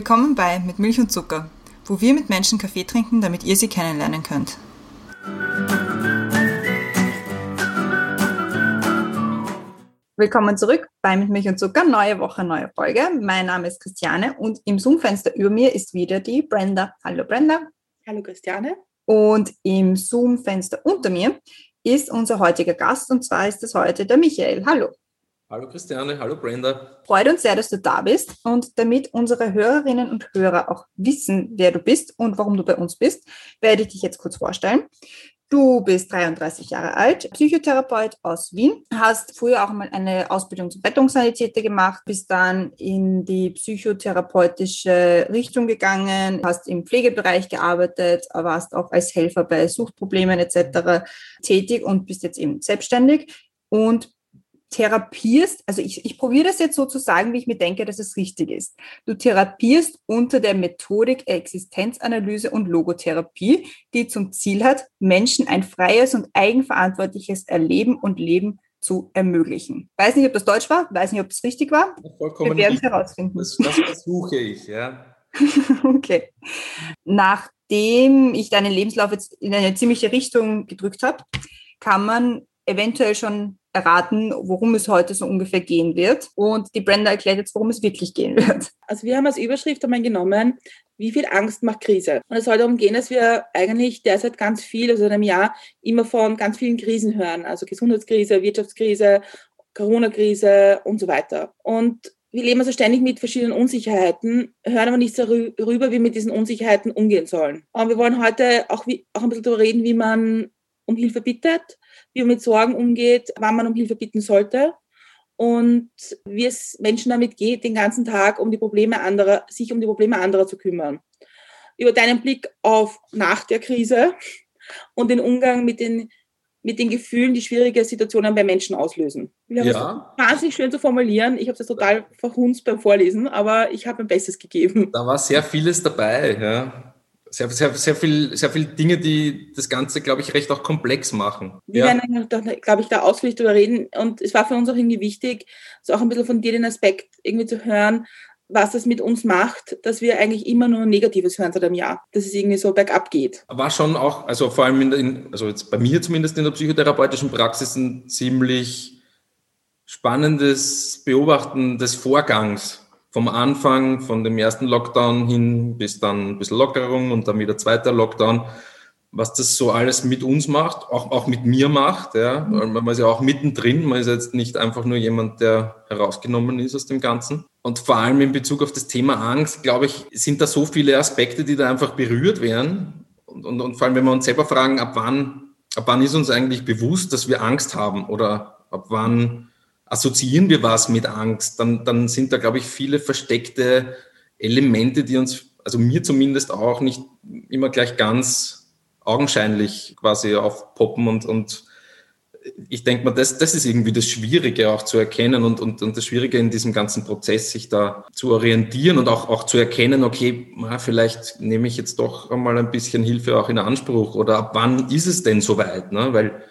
Willkommen bei Mit Milch und Zucker, wo wir mit Menschen Kaffee trinken, damit ihr sie kennenlernen könnt. Willkommen zurück bei Mit Milch und Zucker, neue Woche, neue Folge. Mein Name ist Christiane und im Zoom-Fenster über mir ist wieder die Brenda. Hallo Brenda. Hallo Christiane. Und im Zoom-Fenster unter mir ist unser heutiger Gast und zwar ist es heute der Michael. Hallo. Hallo Christiane, hallo Brenda. Freut uns sehr, dass du da bist und damit unsere Hörerinnen und Hörer auch wissen, wer du bist und warum du bei uns bist, werde ich dich jetzt kurz vorstellen. Du bist 33 Jahre alt, Psychotherapeut aus Wien, hast früher auch einmal eine Ausbildung zum Rettungssanitäter gemacht, bist dann in die psychotherapeutische Richtung gegangen, hast im Pflegebereich gearbeitet, warst auch als Helfer bei Suchtproblemen etc. tätig und bist jetzt eben selbstständig und therapierst, also ich, ich probiere das jetzt so zu sagen, wie ich mir denke, dass es richtig ist. Du therapierst unter der Methodik Existenzanalyse und Logotherapie, die zum Ziel hat, Menschen ein freies und eigenverantwortliches Erleben und Leben zu ermöglichen. Weiß nicht, ob das Deutsch war, weiß nicht, ob es richtig war. Vollkommen Wir werden es herausfinden. Das, das versuche ich, ja. okay. Nachdem ich deinen Lebenslauf jetzt in eine ziemliche Richtung gedrückt habe, kann man eventuell schon erraten, worum es heute so ungefähr gehen wird. Und die Brenda erklärt jetzt, worum es wirklich gehen wird. Also wir haben als Überschrift einmal genommen, wie viel Angst macht Krise? Und es soll darum gehen, dass wir eigentlich derzeit ganz viel, also in einem Jahr, immer von ganz vielen Krisen hören. Also Gesundheitskrise, Wirtschaftskrise, Corona-Krise und so weiter. Und wir leben also ständig mit verschiedenen Unsicherheiten, hören aber nicht darüber, wie wir mit diesen Unsicherheiten umgehen sollen. Und wir wollen heute auch, wie, auch ein bisschen darüber reden, wie man um Hilfe bittet, wie man mit Sorgen umgeht, wann man um Hilfe bitten sollte und wie es Menschen damit geht, den ganzen Tag um die Probleme anderer, sich um die Probleme anderer zu kümmern. Über deinen Blick auf nach der Krise und den Umgang mit den, mit den Gefühlen, die schwierige Situationen bei Menschen auslösen. Ja. wahnsinnig schön zu formulieren. Ich habe es total verhunzt beim Vorlesen, aber ich habe mein Bestes gegeben. Da war sehr vieles dabei, ja sehr, sehr, sehr, viel, sehr viel Dinge, die das Ganze, glaube ich, recht auch komplex machen. Wir ja. werden, glaube ich, da ausführlich darüber reden. Und es war für uns auch irgendwie wichtig, so auch ein bisschen von dir den Aspekt irgendwie zu hören, was das mit uns macht, dass wir eigentlich immer nur Negatives hören seit einem Jahr, dass es irgendwie so bergab geht. War schon auch, also vor allem in, in also jetzt bei mir zumindest in der psychotherapeutischen Praxis ein ziemlich spannendes Beobachten des Vorgangs vom Anfang, von dem ersten Lockdown hin bis dann ein bisschen Lockerung und dann wieder zweiter Lockdown, was das so alles mit uns macht, auch, auch mit mir macht. Ja. Mhm. Man ist ja auch mittendrin, man ist jetzt nicht einfach nur jemand, der herausgenommen ist aus dem Ganzen. Und vor allem in Bezug auf das Thema Angst, glaube ich, sind da so viele Aspekte, die da einfach berührt werden. Und, und, und vor allem, wenn wir uns selber fragen, ab wann, ab wann ist uns eigentlich bewusst, dass wir Angst haben oder ab wann assoziieren wir was mit Angst, dann, dann sind da, glaube ich, viele versteckte Elemente, die uns, also mir zumindest auch nicht immer gleich ganz augenscheinlich quasi aufpoppen und, und ich denke mal, das, das ist irgendwie das Schwierige auch zu erkennen und, und, und das Schwierige in diesem ganzen Prozess, sich da zu orientieren und auch, auch zu erkennen, okay, na, vielleicht nehme ich jetzt doch einmal ein bisschen Hilfe auch in Anspruch oder ab wann ist es denn soweit? Ne? Weil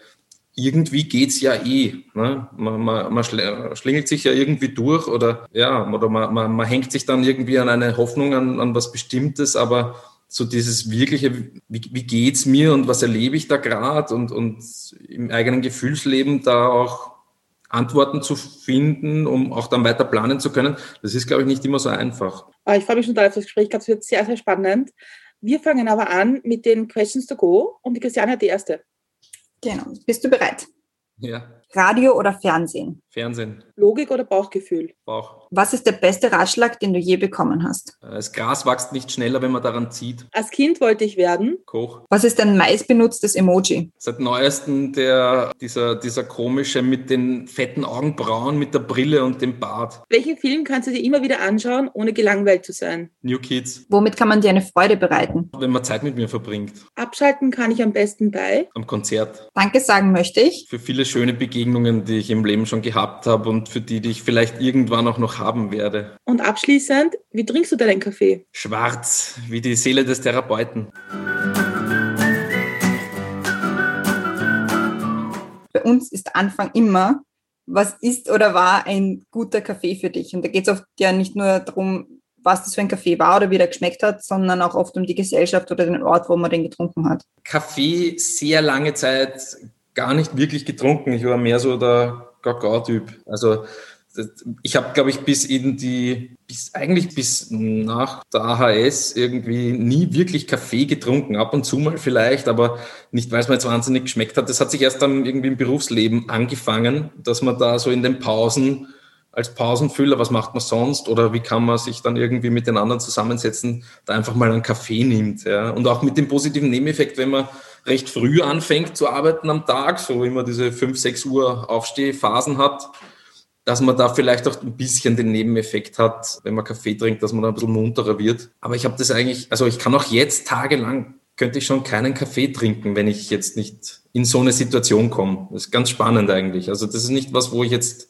irgendwie geht's ja eh. Ne? Man, man, man schlingelt sich ja irgendwie durch oder ja, oder man, man, man hängt sich dann irgendwie an eine Hoffnung, an, an was Bestimmtes, aber so dieses wirkliche, wie, wie geht's mir und was erlebe ich da gerade und, und im eigenen Gefühlsleben da auch Antworten zu finden, um auch dann weiter planen zu können, das ist, glaube ich, nicht immer so einfach. Ah, ich freue mich schon total auf das Gespräch. Ich es wird sehr, sehr spannend. Wir fangen aber an mit den Questions to Go und die Christiane hat die erste. Genau. Bist du bereit? Ja. Radio oder Fernsehen? Fernsehen. Logik oder Bauchgefühl? Bauch. Was ist der beste Ratschlag, den du je bekommen hast? Das Gras wächst nicht schneller, wenn man daran zieht. Als Kind wollte ich werden. Koch. Was ist dein meistbenutztes Emoji? Seit neuestem der, dieser, dieser komische mit den fetten Augenbrauen, mit der Brille und dem Bart. Welchen Film kannst du dir immer wieder anschauen, ohne gelangweilt zu sein? New Kids. Womit kann man dir eine Freude bereiten? Wenn man Zeit mit mir verbringt. Abschalten kann ich am besten bei? Am Konzert. Danke sagen möchte ich. Für viele schöne Begegnungen, die ich im Leben schon gehabt habe und für die, die ich vielleicht irgendwann auch noch haben werde. Und abschließend, wie trinkst du deinen Kaffee? Schwarz, wie die Seele des Therapeuten. Bei uns ist Anfang immer, was ist oder war ein guter Kaffee für dich? Und da geht es oft ja nicht nur darum, was das für ein Kaffee war oder wie der geschmeckt hat, sondern auch oft um die Gesellschaft oder den Ort, wo man den getrunken hat. Kaffee sehr lange Zeit gar nicht wirklich getrunken. Ich war mehr so der Kakao-Typ. Also ich habe, glaube ich, bis in die, bis eigentlich bis nach der AHS irgendwie nie wirklich Kaffee getrunken. Ab und zu mal vielleicht, aber nicht, weil es mir jetzt wahnsinnig geschmeckt hat. Das hat sich erst dann irgendwie im Berufsleben angefangen, dass man da so in den Pausen als Pausenfüller, was macht man sonst oder wie kann man sich dann irgendwie mit den anderen zusammensetzen, da einfach mal einen Kaffee nimmt. Ja. Und auch mit dem positiven Nebeneffekt, wenn man recht früh anfängt zu arbeiten am Tag, so immer diese 5, 6 Uhr Aufstehphasen hat, dass man da vielleicht auch ein bisschen den Nebeneffekt hat, wenn man Kaffee trinkt, dass man ein bisschen munterer wird. Aber ich habe das eigentlich, also ich kann auch jetzt tagelang, könnte ich schon keinen Kaffee trinken, wenn ich jetzt nicht in so eine Situation komme. Das ist ganz spannend eigentlich. Also das ist nicht was, wo ich jetzt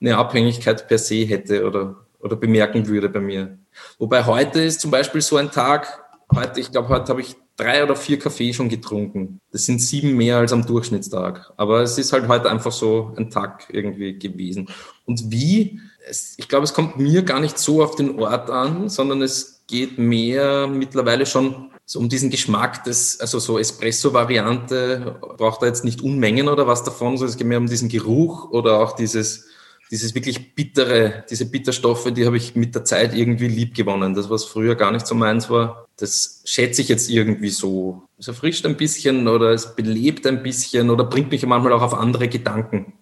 eine Abhängigkeit per se hätte oder, oder bemerken würde bei mir. Wobei heute ist zum Beispiel so ein Tag, heute, ich glaube, heute habe ich drei oder vier Kaffee schon getrunken. Das sind sieben mehr als am Durchschnittstag. Aber es ist halt heute einfach so ein Tag irgendwie gewesen. Und wie? Es, ich glaube, es kommt mir gar nicht so auf den Ort an, sondern es geht mehr mittlerweile schon so um diesen Geschmack des, also so Espresso-Variante, braucht er jetzt nicht Unmengen oder was davon, sondern es geht mehr um diesen Geruch oder auch dieses, dieses wirklich bittere, diese Bitterstoffe, die habe ich mit der Zeit irgendwie lieb gewonnen. Das, was früher gar nicht so meins war, das schätze ich jetzt irgendwie so. Es erfrischt ein bisschen oder es belebt ein bisschen oder bringt mich manchmal auch auf andere Gedanken.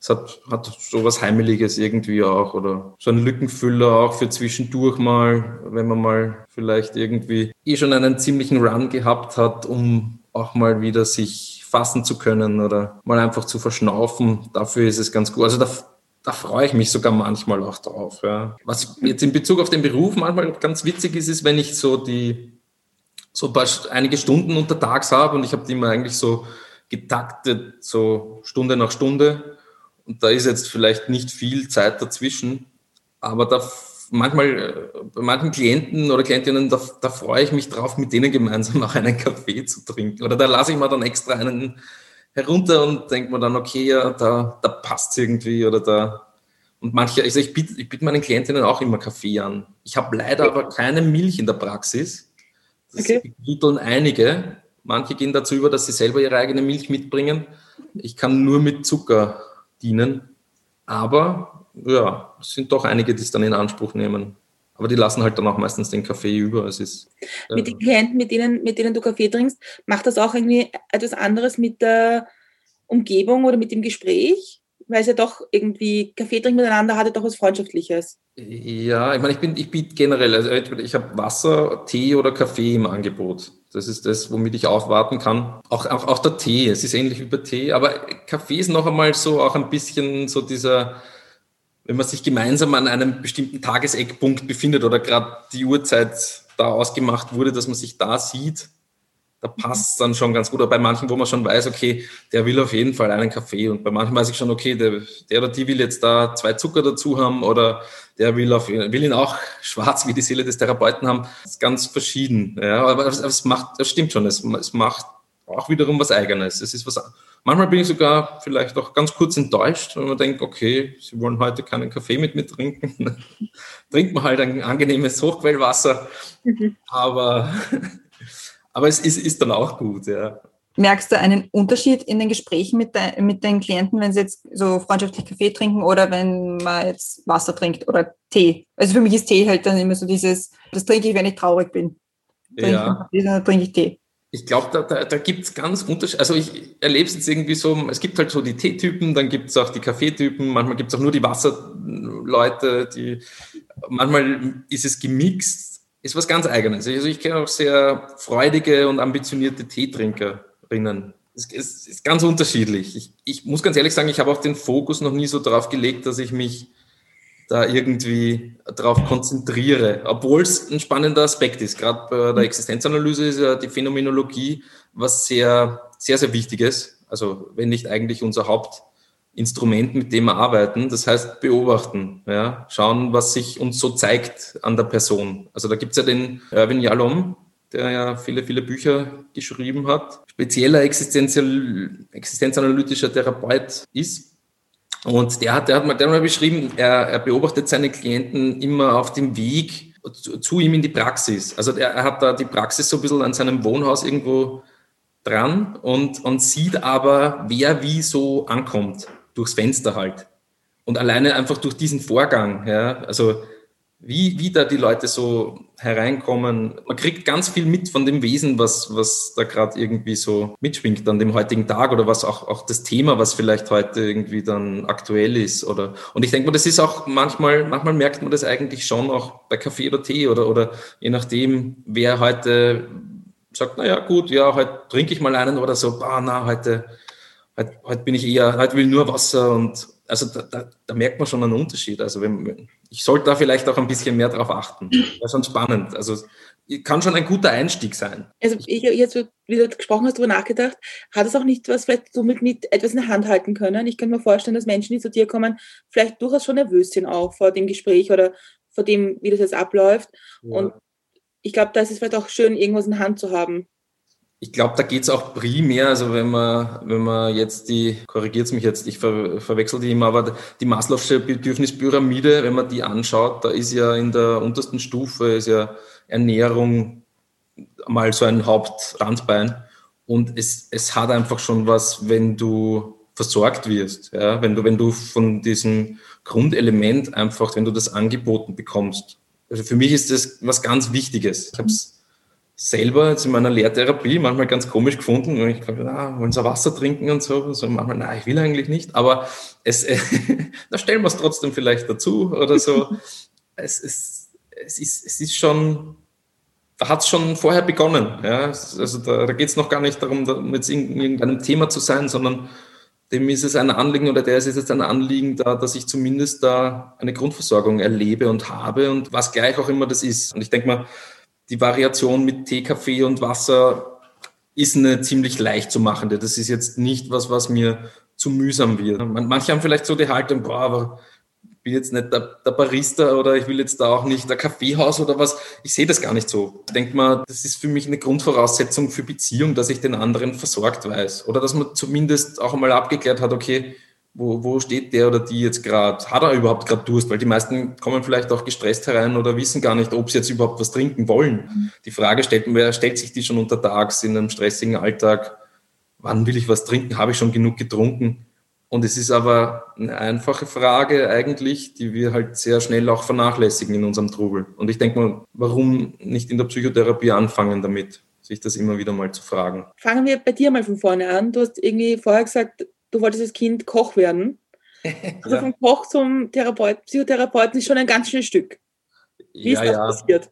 Es hat, hat so was Heimeliges irgendwie auch oder so ein Lückenfüller auch für zwischendurch mal, wenn man mal vielleicht irgendwie eh schon einen ziemlichen Run gehabt hat, um auch mal wieder sich fassen zu können oder mal einfach zu verschnaufen. Dafür ist es ganz gut. Also da, da freue ich mich sogar manchmal auch drauf. Ja. Was jetzt in Bezug auf den Beruf manchmal ganz witzig ist, ist, wenn ich so die so ein paar, einige Stunden untertags habe und ich habe die immer eigentlich so getaktet, so Stunde nach Stunde. Und da ist jetzt vielleicht nicht viel Zeit dazwischen, aber da manchmal äh, bei manchen Klienten oder Klientinnen, da, da freue ich mich drauf, mit denen gemeinsam auch einen Kaffee zu trinken. Oder da lasse ich mir dann extra einen herunter und denkt man dann, okay, ja, da, da passt irgendwie oder da. Und manche, also ich biete, ich biete meinen Klientinnen auch immer Kaffee an. Ich habe leider aber keine Milch in der Praxis. Das okay. einige. Manche gehen dazu über, dass sie selber ihre eigene Milch mitbringen. Ich kann nur mit Zucker dienen. Aber ja, es sind doch einige, die es dann in Anspruch nehmen. Aber die lassen halt dann auch meistens den Kaffee über. Es ist, äh mit den Klienten, mit denen, mit denen du Kaffee trinkst, macht das auch irgendwie etwas anderes mit der Umgebung oder mit dem Gespräch? Weil es ja doch irgendwie Kaffee trinken miteinander hat ja doch was Freundschaftliches. Ja, ich meine, ich, bin, ich biete generell, also ich habe Wasser, Tee oder Kaffee im Angebot. Das ist das, womit ich aufwarten kann. Auch, auch, auch der Tee, es ist ähnlich wie bei Tee, aber Kaffee ist noch einmal so auch ein bisschen so dieser, wenn man sich gemeinsam an einem bestimmten Tageseckpunkt befindet oder gerade die Uhrzeit da ausgemacht wurde, dass man sich da sieht, da passt es dann schon ganz gut. Oder bei manchen, wo man schon weiß, okay, der will auf jeden Fall einen Kaffee. Und bei manchen weiß ich schon, okay, der, der oder die will jetzt da zwei Zucker dazu haben oder der will, auf, will ihn auch schwarz wie die Seele des Therapeuten haben. Das ist ganz verschieden. Ja, aber es macht, das stimmt schon, es, es macht auch wiederum was Eigenes. Es ist was, manchmal bin ich sogar vielleicht auch ganz kurz enttäuscht, wenn man denkt, okay, Sie wollen heute keinen Kaffee mit mir trinken. Trinkt man halt ein angenehmes Hochquellwasser. Mhm. Aber, aber es ist, ist dann auch gut, ja. Merkst du einen Unterschied in den Gesprächen mit, de, mit den Klienten, wenn sie jetzt so freundschaftlich Kaffee trinken oder wenn man jetzt Wasser trinkt oder Tee? Also für mich ist Tee halt dann immer so dieses, das trinke ich, wenn ich traurig bin. Trinke ja. ich Kaffee, trinke ich Tee ich glaube, da, da, da gibt es ganz Unterschiede. Also ich erlebe es jetzt irgendwie so, es gibt halt so die Teetypen, dann gibt es auch die Kaffeetypen, manchmal gibt es auch nur die Wasserleute, die manchmal ist es gemixt, ist was ganz eigenes. Also ich kenne auch sehr freudige und ambitionierte Teetrinkerinnen. Es, es ist ganz unterschiedlich. Ich, ich muss ganz ehrlich sagen, ich habe auch den Fokus noch nie so darauf gelegt, dass ich mich da irgendwie darauf konzentriere, obwohl es ein spannender Aspekt ist. Gerade bei der Existenzanalyse ist ja die Phänomenologie was sehr, sehr, sehr Wichtiges. Also wenn nicht eigentlich unser Hauptinstrument, mit dem wir arbeiten. Das heißt beobachten, ja, schauen, was sich uns so zeigt an der Person. Also da gibt es ja den Erwin Jalom, der ja viele, viele Bücher geschrieben hat, spezieller existenzanalytischer Therapeut ist Und der hat, der hat mal, der hat mal beschrieben, er, er beobachtet seine Klienten immer auf dem Weg zu, zu ihm in die Praxis. Also er, er hat da die Praxis so ein bisschen an seinem Wohnhaus irgendwo dran und, und sieht aber, wer wie so ankommt, durchs Fenster halt. Und alleine einfach durch diesen Vorgang, ja, also wie, wie da die Leute so hereinkommen. Man kriegt ganz viel mit von dem Wesen, was, was da gerade irgendwie so mitschwingt an dem heutigen Tag oder was auch, auch das Thema, was vielleicht heute irgendwie dann aktuell ist. Oder, und ich denke mal, das ist auch manchmal, manchmal merkt man das eigentlich schon auch bei Kaffee oder Tee oder, oder je nachdem, wer heute sagt, naja, gut, ja, heute trinke ich mal einen oder so, bah, na, heute, heute, heute bin ich eher, heute will nur Wasser und, also da, da, da, merkt man schon einen Unterschied. Also wenn, ich sollte da vielleicht auch ein bisschen mehr drauf achten. Das ist schon spannend. Also kann schon ein guter Einstieg sein. Also ich jetzt, wie du gesprochen hast, darüber nachgedacht, hat es auch nicht was vielleicht so mit, mit etwas in der Hand halten können? Ich könnte mir vorstellen, dass Menschen, die zu dir kommen, vielleicht durchaus schon nervös sind auch vor dem Gespräch oder vor dem, wie das jetzt abläuft. Ja. Und ich glaube, da ist es vielleicht auch schön, irgendwas in der Hand zu haben ich glaube, da geht es auch primär, also wenn man, wenn man jetzt die, korrigiert mich jetzt, ich ver, verwechsel die immer, aber die Maslow'sche Bedürfnispyramide, wenn man die anschaut, da ist ja in der untersten Stufe ist ja Ernährung mal so ein Hauptrandbein. Und es, es hat einfach schon was, wenn du versorgt wirst, ja? wenn, du, wenn du von diesem Grundelement einfach, wenn du das angeboten bekommst. Also für mich ist das was ganz Wichtiges. Ich habe es selber jetzt in meiner Lehrtherapie manchmal ganz komisch gefunden. Und ich glaube, ah, wollen Sie Wasser trinken und so. so manchmal, nein, ich will eigentlich nicht. Aber es, äh, da stellen wir es trotzdem vielleicht dazu oder so. es, es, es, ist, es ist schon, da hat es schon vorher begonnen. Ja? Also da, da geht es noch gar nicht darum, da mit irgendeinem Thema zu sein, sondern dem ist es ein Anliegen oder der ist es jetzt ein Anliegen da, dass ich zumindest da eine Grundversorgung erlebe und habe und was gleich auch immer das ist. Und ich denke mal, die Variation mit Tee, Kaffee und Wasser ist eine ziemlich leicht zu machende. Das ist jetzt nicht was, was mir zu mühsam wird. Manche haben vielleicht so die Haltung, boah, aber ich bin jetzt nicht der, der, Barista oder ich will jetzt da auch nicht der Kaffeehaus oder was. Ich sehe das gar nicht so. Ich denke mal, das ist für mich eine Grundvoraussetzung für Beziehung, dass ich den anderen versorgt weiß. Oder dass man zumindest auch einmal abgeklärt hat, okay, wo, wo steht der oder die jetzt gerade? Hat er überhaupt gerade Durst? Weil die meisten kommen vielleicht auch gestresst herein oder wissen gar nicht, ob sie jetzt überhaupt was trinken wollen. Die Frage stellt, wer stellt sich die schon untertags in einem stressigen Alltag? Wann will ich was trinken? Habe ich schon genug getrunken? Und es ist aber eine einfache Frage eigentlich, die wir halt sehr schnell auch vernachlässigen in unserem Trubel. Und ich denke mal, warum nicht in der Psychotherapie anfangen damit, sich das immer wieder mal zu fragen? Fangen wir bei dir mal von vorne an. Du hast irgendwie vorher gesagt, du wolltest als Kind Koch werden. Also ja. vom Koch zum Therapeut, Psychotherapeuten ist schon ein ganz schönes Stück. Wie ja, ist das ja. passiert?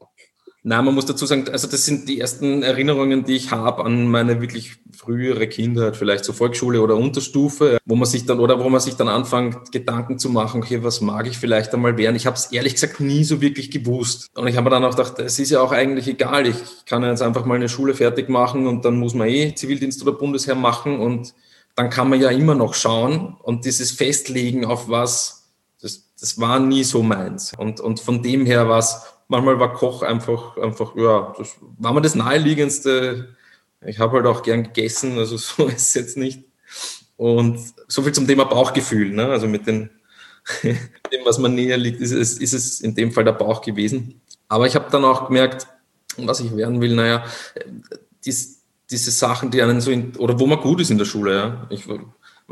Nein, man muss dazu sagen, also das sind die ersten Erinnerungen, die ich habe an meine wirklich frühere Kindheit, vielleicht so Volksschule oder Unterstufe, wo man sich dann oder wo man sich dann anfängt, Gedanken zu machen, okay, was mag ich vielleicht einmal werden? Ich habe es ehrlich gesagt nie so wirklich gewusst. Und ich habe mir dann auch gedacht, es ist ja auch eigentlich egal. Ich kann jetzt einfach mal eine Schule fertig machen und dann muss man eh Zivildienst oder Bundesheer machen und dann kann man ja immer noch schauen und dieses Festlegen auf was, das, das war nie so meins. Und, und von dem her war es, manchmal war Koch einfach, einfach, ja, das war mir das naheliegendste. Ich habe halt auch gern gegessen, also so ist es jetzt nicht. Und so viel zum Thema Bauchgefühl, ne? also mit den, dem, was man näher liegt, ist es, ist es in dem Fall der Bauch gewesen. Aber ich habe dann auch gemerkt, was ich werden will, naja, dies, diese Sachen, die einen so, in, oder wo man gut ist in der Schule, ja. Ich war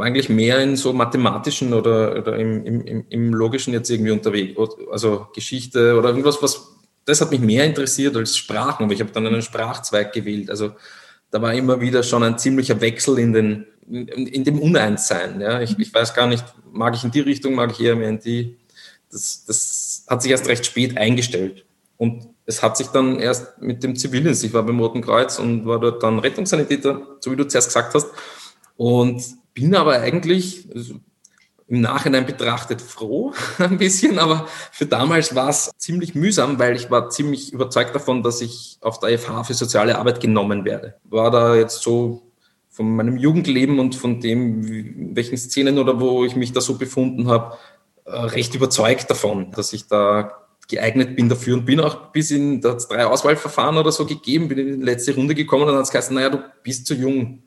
eigentlich mehr in so mathematischen oder, oder im, im, im logischen jetzt irgendwie unterwegs, also Geschichte oder irgendwas, was, das hat mich mehr interessiert als Sprachen, aber ich habe dann einen Sprachzweig gewählt. Also da war immer wieder schon ein ziemlicher Wechsel in, den, in, in dem Uneinssein. Ja. Ich, ich weiß gar nicht, mag ich in die Richtung, mag ich eher mehr in die. Das, das hat sich erst recht spät eingestellt. Und es hat sich dann erst mit dem Zivildienst, ich war beim Roten Kreuz und war dort dann Rettungssanitäter, so wie du zuerst gesagt hast, und bin aber eigentlich also im Nachhinein betrachtet froh ein bisschen, aber für damals war es ziemlich mühsam, weil ich war ziemlich überzeugt davon, dass ich auf der FH für soziale Arbeit genommen werde. War da jetzt so von meinem Jugendleben und von dem, welchen Szenen oder wo ich mich da so befunden habe, äh, recht überzeugt davon, dass ich da geeignet bin dafür und bin auch bis in, da hat drei Auswahlverfahren oder so gegeben, bin in die letzte Runde gekommen und dann hat es geheißen, naja, du bist zu jung.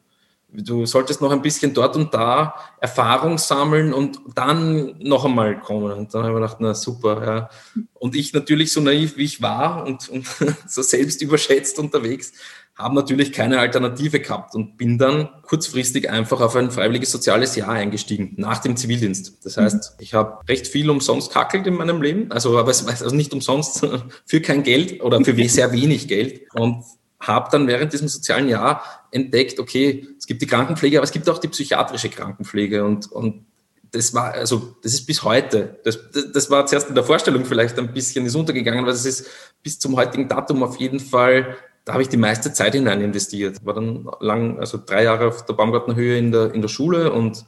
du solltest noch ein bisschen dort und da Erfahrung sammeln und dann noch einmal kommen. Und dann habe ich gedacht, na super, ja. Und ich natürlich so naiv, wie ich war und, und so selbst überschätzt unterwegs, habe natürlich keine Alternative gehabt und bin dann kurzfristig einfach auf ein freiwilliges soziales Jahr eingestiegen, nach dem Zivildienst. Das heißt, ich habe recht viel umsonst kackelt in meinem Leben, also aber es also nicht umsonst, für kein Geld oder für sehr wenig Geld. Und habe dann während diesem sozialen Jahr entdeckt, okay, es gibt die Krankenpflege, aber es gibt auch die psychiatrische Krankenpflege. Und, und das war, also das ist bis heute, das, das war zuerst in der Vorstellung vielleicht ein bisschen ist untergegangen, weil es ist bis zum heutigen Datum auf jeden Fall, da habe ich die meiste Zeit hinein investiert. War dann lang, also drei Jahre auf der Baumgartenhöhe in der, in der Schule und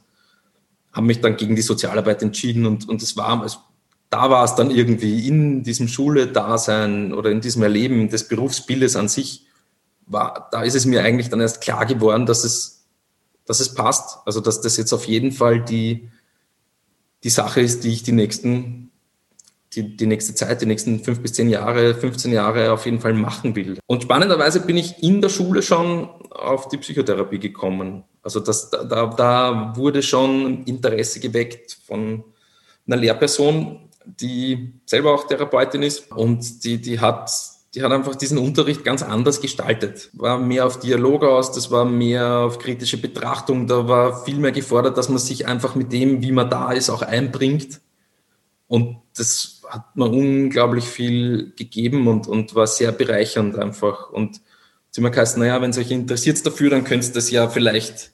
habe mich dann gegen die Sozialarbeit entschieden und, und es war, also da war es dann irgendwie in diesem Schule-Dasein oder in diesem Erleben des Berufsbildes an sich war, da ist es mir eigentlich dann erst klar geworden, dass es, dass es passt. Also, dass das jetzt auf jeden Fall die, die Sache ist, die ich die nächsten, die, die nächste Zeit, die nächsten fünf bis zehn Jahre, 15 Jahre auf jeden Fall machen will. Und spannenderweise bin ich in der Schule schon auf die Psychotherapie gekommen. Also das, da, da wurde schon Interesse geweckt von einer Lehrperson, die selber auch Therapeutin ist und die, die hat die hat einfach diesen Unterricht ganz anders gestaltet. War mehr auf Dialog aus, das war mehr auf kritische Betrachtung, da war viel mehr gefordert, dass man sich einfach mit dem, wie man da ist, auch einbringt. Und das hat mir unglaublich viel gegeben und, und war sehr bereichernd einfach. Und mir geheißen, naja, wenn es euch interessiert dafür, dann könnt ihr das ja vielleicht,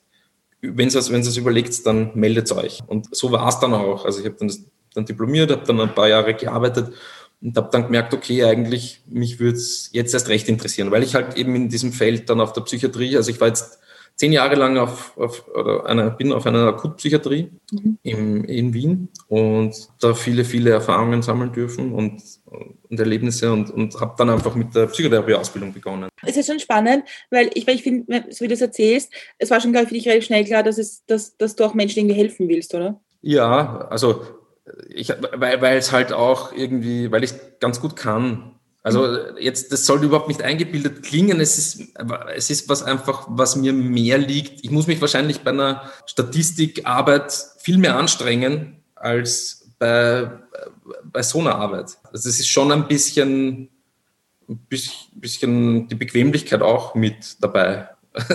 wenn ihr es überlegt, dann meldet euch. Und so war es dann auch. Also ich habe dann, dann diplomiert, habe dann ein paar Jahre gearbeitet und habe dann gemerkt, okay, eigentlich mich würde es jetzt erst recht interessieren, weil ich halt eben in diesem Feld dann auf der Psychiatrie, also ich war jetzt zehn Jahre lang auf, auf einer, bin auf einer Akutpsychiatrie mhm. im, in Wien und da viele, viele Erfahrungen sammeln dürfen und, und Erlebnisse und, und habe dann einfach mit der Psychotherapie-Ausbildung begonnen. Es ist schon spannend, weil ich, weil ich finde, so wie du es erzählst, es war schon, glaube ich, für dich relativ schnell klar, dass, es, dass, dass du auch Menschen irgendwie helfen willst, oder? Ja, also ich, weil, weil es halt auch irgendwie, weil ich ganz gut kann. Also mhm. jetzt, das sollte überhaupt nicht eingebildet klingen. Es ist, es ist was einfach, was mir mehr liegt. Ich muss mich wahrscheinlich bei einer Statistikarbeit viel mehr anstrengen als bei, bei so einer Arbeit. Also es ist schon ein bisschen, ein bisschen die Bequemlichkeit auch mit dabei.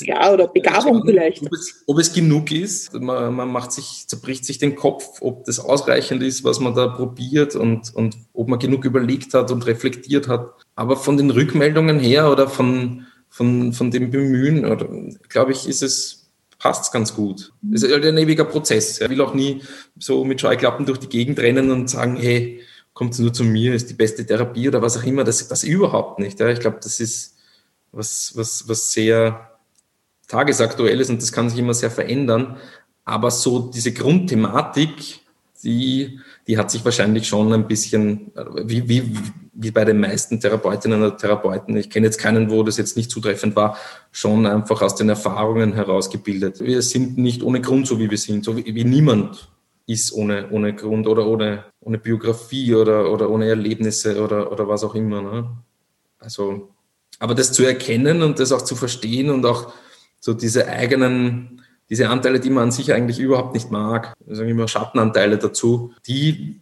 ja, oder Begabung vielleicht. Ob es, ob es, genug ist. Man, man, macht sich, zerbricht sich den Kopf, ob das ausreichend ist, was man da probiert und, und ob man genug überlegt hat und reflektiert hat. Aber von den Rückmeldungen her oder von, von, von dem Bemühen, oder, glaube ich, ist es, passt es ganz gut. Es ist halt ein ewiger Prozess. Ich will auch nie so mit Scheuklappen durch die Gegend rennen und sagen, hey, kommt nur zu mir, ist die beste Therapie oder was auch immer. Das, das überhaupt nicht. Ich glaube, das ist was, was, was sehr tagesaktuell ist und das kann sich immer sehr verändern. Aber so diese Grundthematik, die, die hat sich wahrscheinlich schon ein bisschen, wie, wie, wie bei den meisten Therapeutinnen oder Therapeuten, ich kenne jetzt keinen, wo das jetzt nicht zutreffend war, schon einfach aus den Erfahrungen herausgebildet. Wir sind nicht ohne Grund so, wie wir sind, so wie, wie niemand ist ohne, ohne Grund oder ohne, ohne Biografie oder, oder ohne Erlebnisse oder, oder was auch immer. Ne? Also, aber das zu erkennen und das auch zu verstehen und auch so diese eigenen, diese Anteile, die man an sich eigentlich überhaupt nicht mag, sagen immer Schattenanteile dazu, die,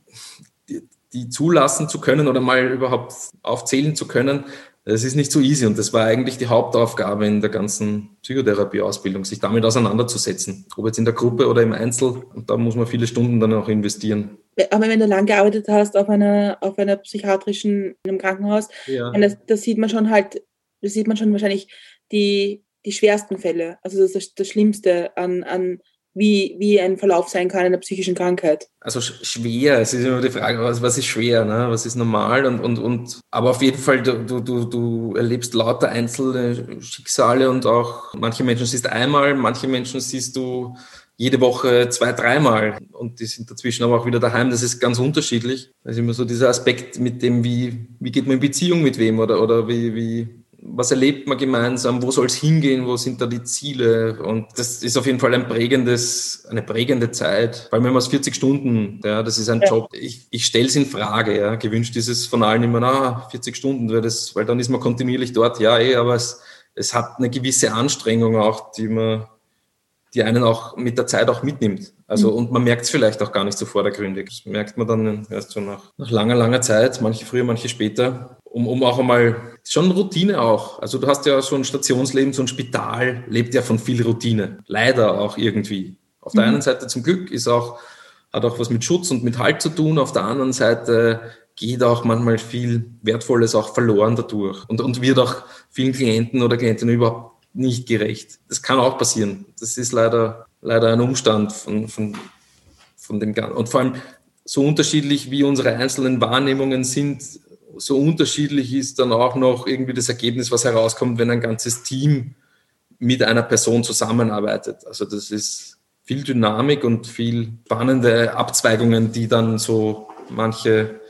die, die zulassen zu können oder mal überhaupt aufzählen zu können, das ist nicht so easy und das war eigentlich die Hauptaufgabe in der ganzen Psychotherapieausbildung, sich damit auseinanderzusetzen, ob jetzt in der Gruppe oder im Einzel. Und da muss man viele Stunden dann auch investieren. Aber wenn du lang gearbeitet hast auf einer, auf einer psychiatrischen, in einem Krankenhaus, ja. das, das sieht man schon halt, das sieht man schon wahrscheinlich die die schwersten Fälle, also das ist das Schlimmste an, an wie, wie ein Verlauf sein kann einer psychischen Krankheit. Also schwer, es ist immer die Frage, was, was ist schwer, ne? was ist normal und, und, und aber auf jeden Fall, du, du, du erlebst lauter einzelne Schicksale und auch manche Menschen siehst du einmal, manche Menschen siehst du jede Woche zwei, dreimal und die sind dazwischen aber auch wieder daheim. Das ist ganz unterschiedlich. Das ist immer so dieser Aspekt mit dem, wie, wie geht man in Beziehung mit wem oder, oder wie, wie, was erlebt man gemeinsam, wo soll es hingehen, wo sind da die Ziele und das ist auf jeden Fall ein prägendes, eine prägende Zeit, weil wenn man es 40 Stunden, ja, das ist ein ja. Job, ich, ich stelle es in Frage, ja, gewünscht ist es von allen immer, na, 40 Stunden, weil, das, weil dann ist man kontinuierlich dort, ja, eh, aber es, es hat eine gewisse Anstrengung auch, die man, die einen auch mit der Zeit auch mitnimmt. Also, mhm. und man merkt es vielleicht auch gar nicht so vordergründig. Das merkt man dann erst so nach, nach langer, langer Zeit, manche früher, manche später, um, um auch einmal, schon Routine auch. Also du hast ja so ein Stationsleben, so ein Spital lebt ja von viel Routine. Leider auch irgendwie. Auf der mhm. einen Seite zum Glück ist auch, hat auch was mit Schutz und mit Halt zu tun. Auf der anderen Seite geht auch manchmal viel Wertvolles auch verloren dadurch und, und wird auch vielen Klienten oder Klientinnen überhaupt nicht gerecht. Das kann auch passieren. Das ist leider leider ein Umstand von, von, von dem Ganzen. Und vor allem so unterschiedlich wie unsere einzelnen Wahrnehmungen sind, so unterschiedlich ist dann auch noch irgendwie das Ergebnis, was herauskommt, wenn ein ganzes Team mit einer Person zusammenarbeitet. Also das ist viel Dynamik und viel spannende Abzweigungen, die dann so manche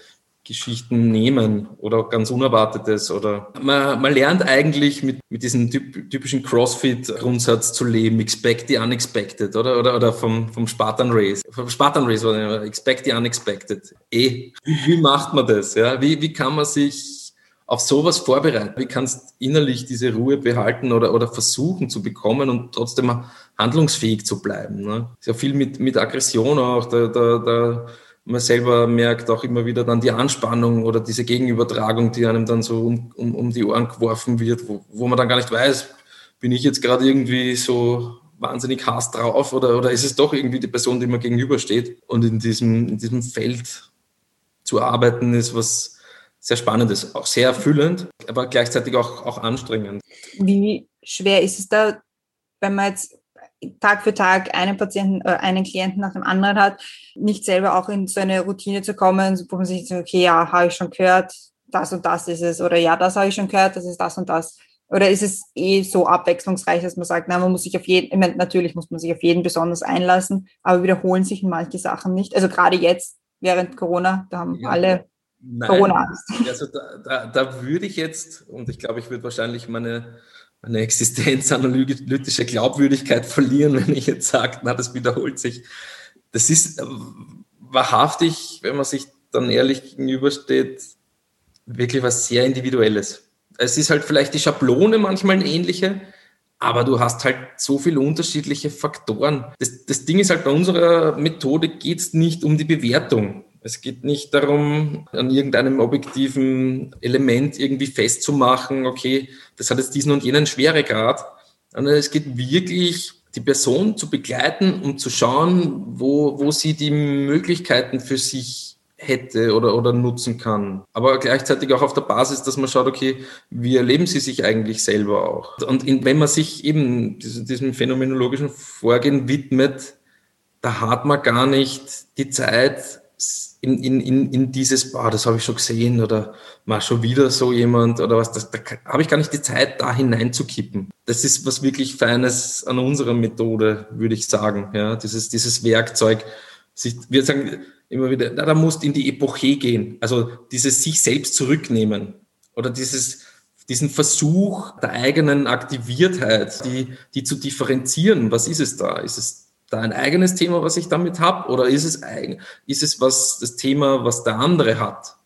Geschichten nehmen oder ganz Unerwartetes oder man, man lernt eigentlich mit, mit diesem typ, typischen CrossFit-Grundsatz zu leben, expect the unexpected oder, oder, oder vom, vom Spartan Race. Vom Spartan Race, oder expect the unexpected. Eh, wie, wie macht man das? Ja? Wie, wie kann man sich auf sowas vorbereiten? Wie kannst innerlich diese Ruhe behalten oder, oder versuchen zu bekommen und trotzdem handlungsfähig zu bleiben? Ne? Ist ja viel mit, mit Aggression auch, da, da, da man selber merkt auch immer wieder dann die Anspannung oder diese Gegenübertragung, die einem dann so um, um, um die Ohren geworfen wird, wo, wo man dann gar nicht weiß, bin ich jetzt gerade irgendwie so wahnsinnig Hass drauf oder, oder ist es doch irgendwie die Person, die mir gegenübersteht? Und in diesem, in diesem Feld zu arbeiten ist was sehr Spannendes, auch sehr erfüllend, aber gleichzeitig auch, auch anstrengend. Wie schwer ist es da, wenn man jetzt Tag für Tag einen Patienten, äh, einen Klienten nach dem anderen hat, nicht selber auch in so eine Routine zu kommen, wo man sich sagt, okay, ja, habe ich schon gehört, das und das ist es, oder ja, das habe ich schon gehört, das ist das und das. Oder ist es eh so abwechslungsreich, dass man sagt, na, man muss sich auf jeden, ich meine, natürlich muss man sich auf jeden besonders einlassen, aber wiederholen sich manche Sachen nicht. Also gerade jetzt, während Corona, da haben ja. alle Corona-Angst. Also da, da, da würde ich jetzt, und ich glaube, ich würde wahrscheinlich meine meine existenzanalytische Glaubwürdigkeit verlieren, wenn ich jetzt sage, na, das wiederholt sich. Das ist äh, wahrhaftig, wenn man sich dann ehrlich gegenübersteht, wirklich was sehr Individuelles. Es ist halt vielleicht die Schablone manchmal eine ähnliche, aber du hast halt so viele unterschiedliche Faktoren. Das, das Ding ist halt bei unserer Methode geht es nicht um die Bewertung. Es geht nicht darum, an irgendeinem objektiven Element irgendwie festzumachen, okay, das hat jetzt diesen und jenen Schweregrad, sondern es geht wirklich, die Person zu begleiten und zu schauen, wo, wo sie die Möglichkeiten für sich hätte oder, oder nutzen kann. Aber gleichzeitig auch auf der Basis, dass man schaut, okay, wie erleben sie sich eigentlich selber auch? Und in, wenn man sich eben diesem, diesem phänomenologischen Vorgehen widmet, da hat man gar nicht die Zeit, in, in, in, in dieses, boah, das habe ich schon gesehen oder mal schon wieder so jemand oder was, das, da habe ich gar nicht die Zeit, da hineinzukippen. Das ist was wirklich Feines an unserer Methode, würde ich sagen. Ja, dieses, dieses Werkzeug. Sich, wir sagen immer wieder, na, da musst in die Epoche gehen. Also dieses sich selbst zurücknehmen oder dieses, diesen Versuch der eigenen Aktiviertheit, die, die zu differenzieren. Was ist es da? Ist es da ein eigenes Thema, was ich damit habe, oder ist es, ist es was, das Thema, was der andere hat?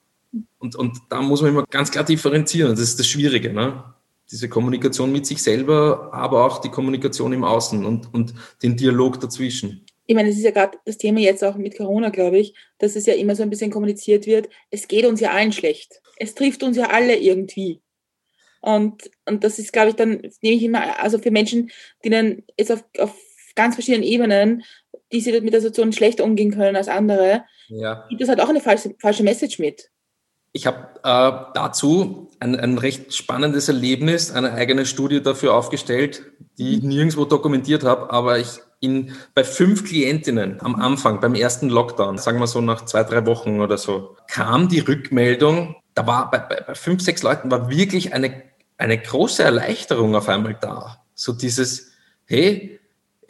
Und, und da muss man immer ganz klar differenzieren. Das ist das Schwierige, ne? Diese Kommunikation mit sich selber, aber auch die Kommunikation im Außen und, und den Dialog dazwischen. Ich meine, es ist ja gerade das Thema jetzt auch mit Corona, glaube ich, dass es ja immer so ein bisschen kommuniziert wird, es geht uns ja allen schlecht. Es trifft uns ja alle irgendwie. Und, und das ist, glaube ich, dann nehme ich immer, also für Menschen, die dann jetzt auf, auf ganz verschiedenen Ebenen, die sie mit der Situation schlechter umgehen können als andere, ja. gibt es halt auch eine falsche, falsche Message mit. Ich habe äh, dazu ein, ein recht spannendes Erlebnis, eine eigene Studie dafür aufgestellt, die ich mhm. nirgendwo dokumentiert habe, aber ich in, bei fünf Klientinnen am Anfang, beim ersten Lockdown, sagen wir so nach zwei, drei Wochen oder so, kam die Rückmeldung, da war bei, bei, bei fünf, sechs Leuten war wirklich eine, eine große Erleichterung auf einmal da. So dieses, hey,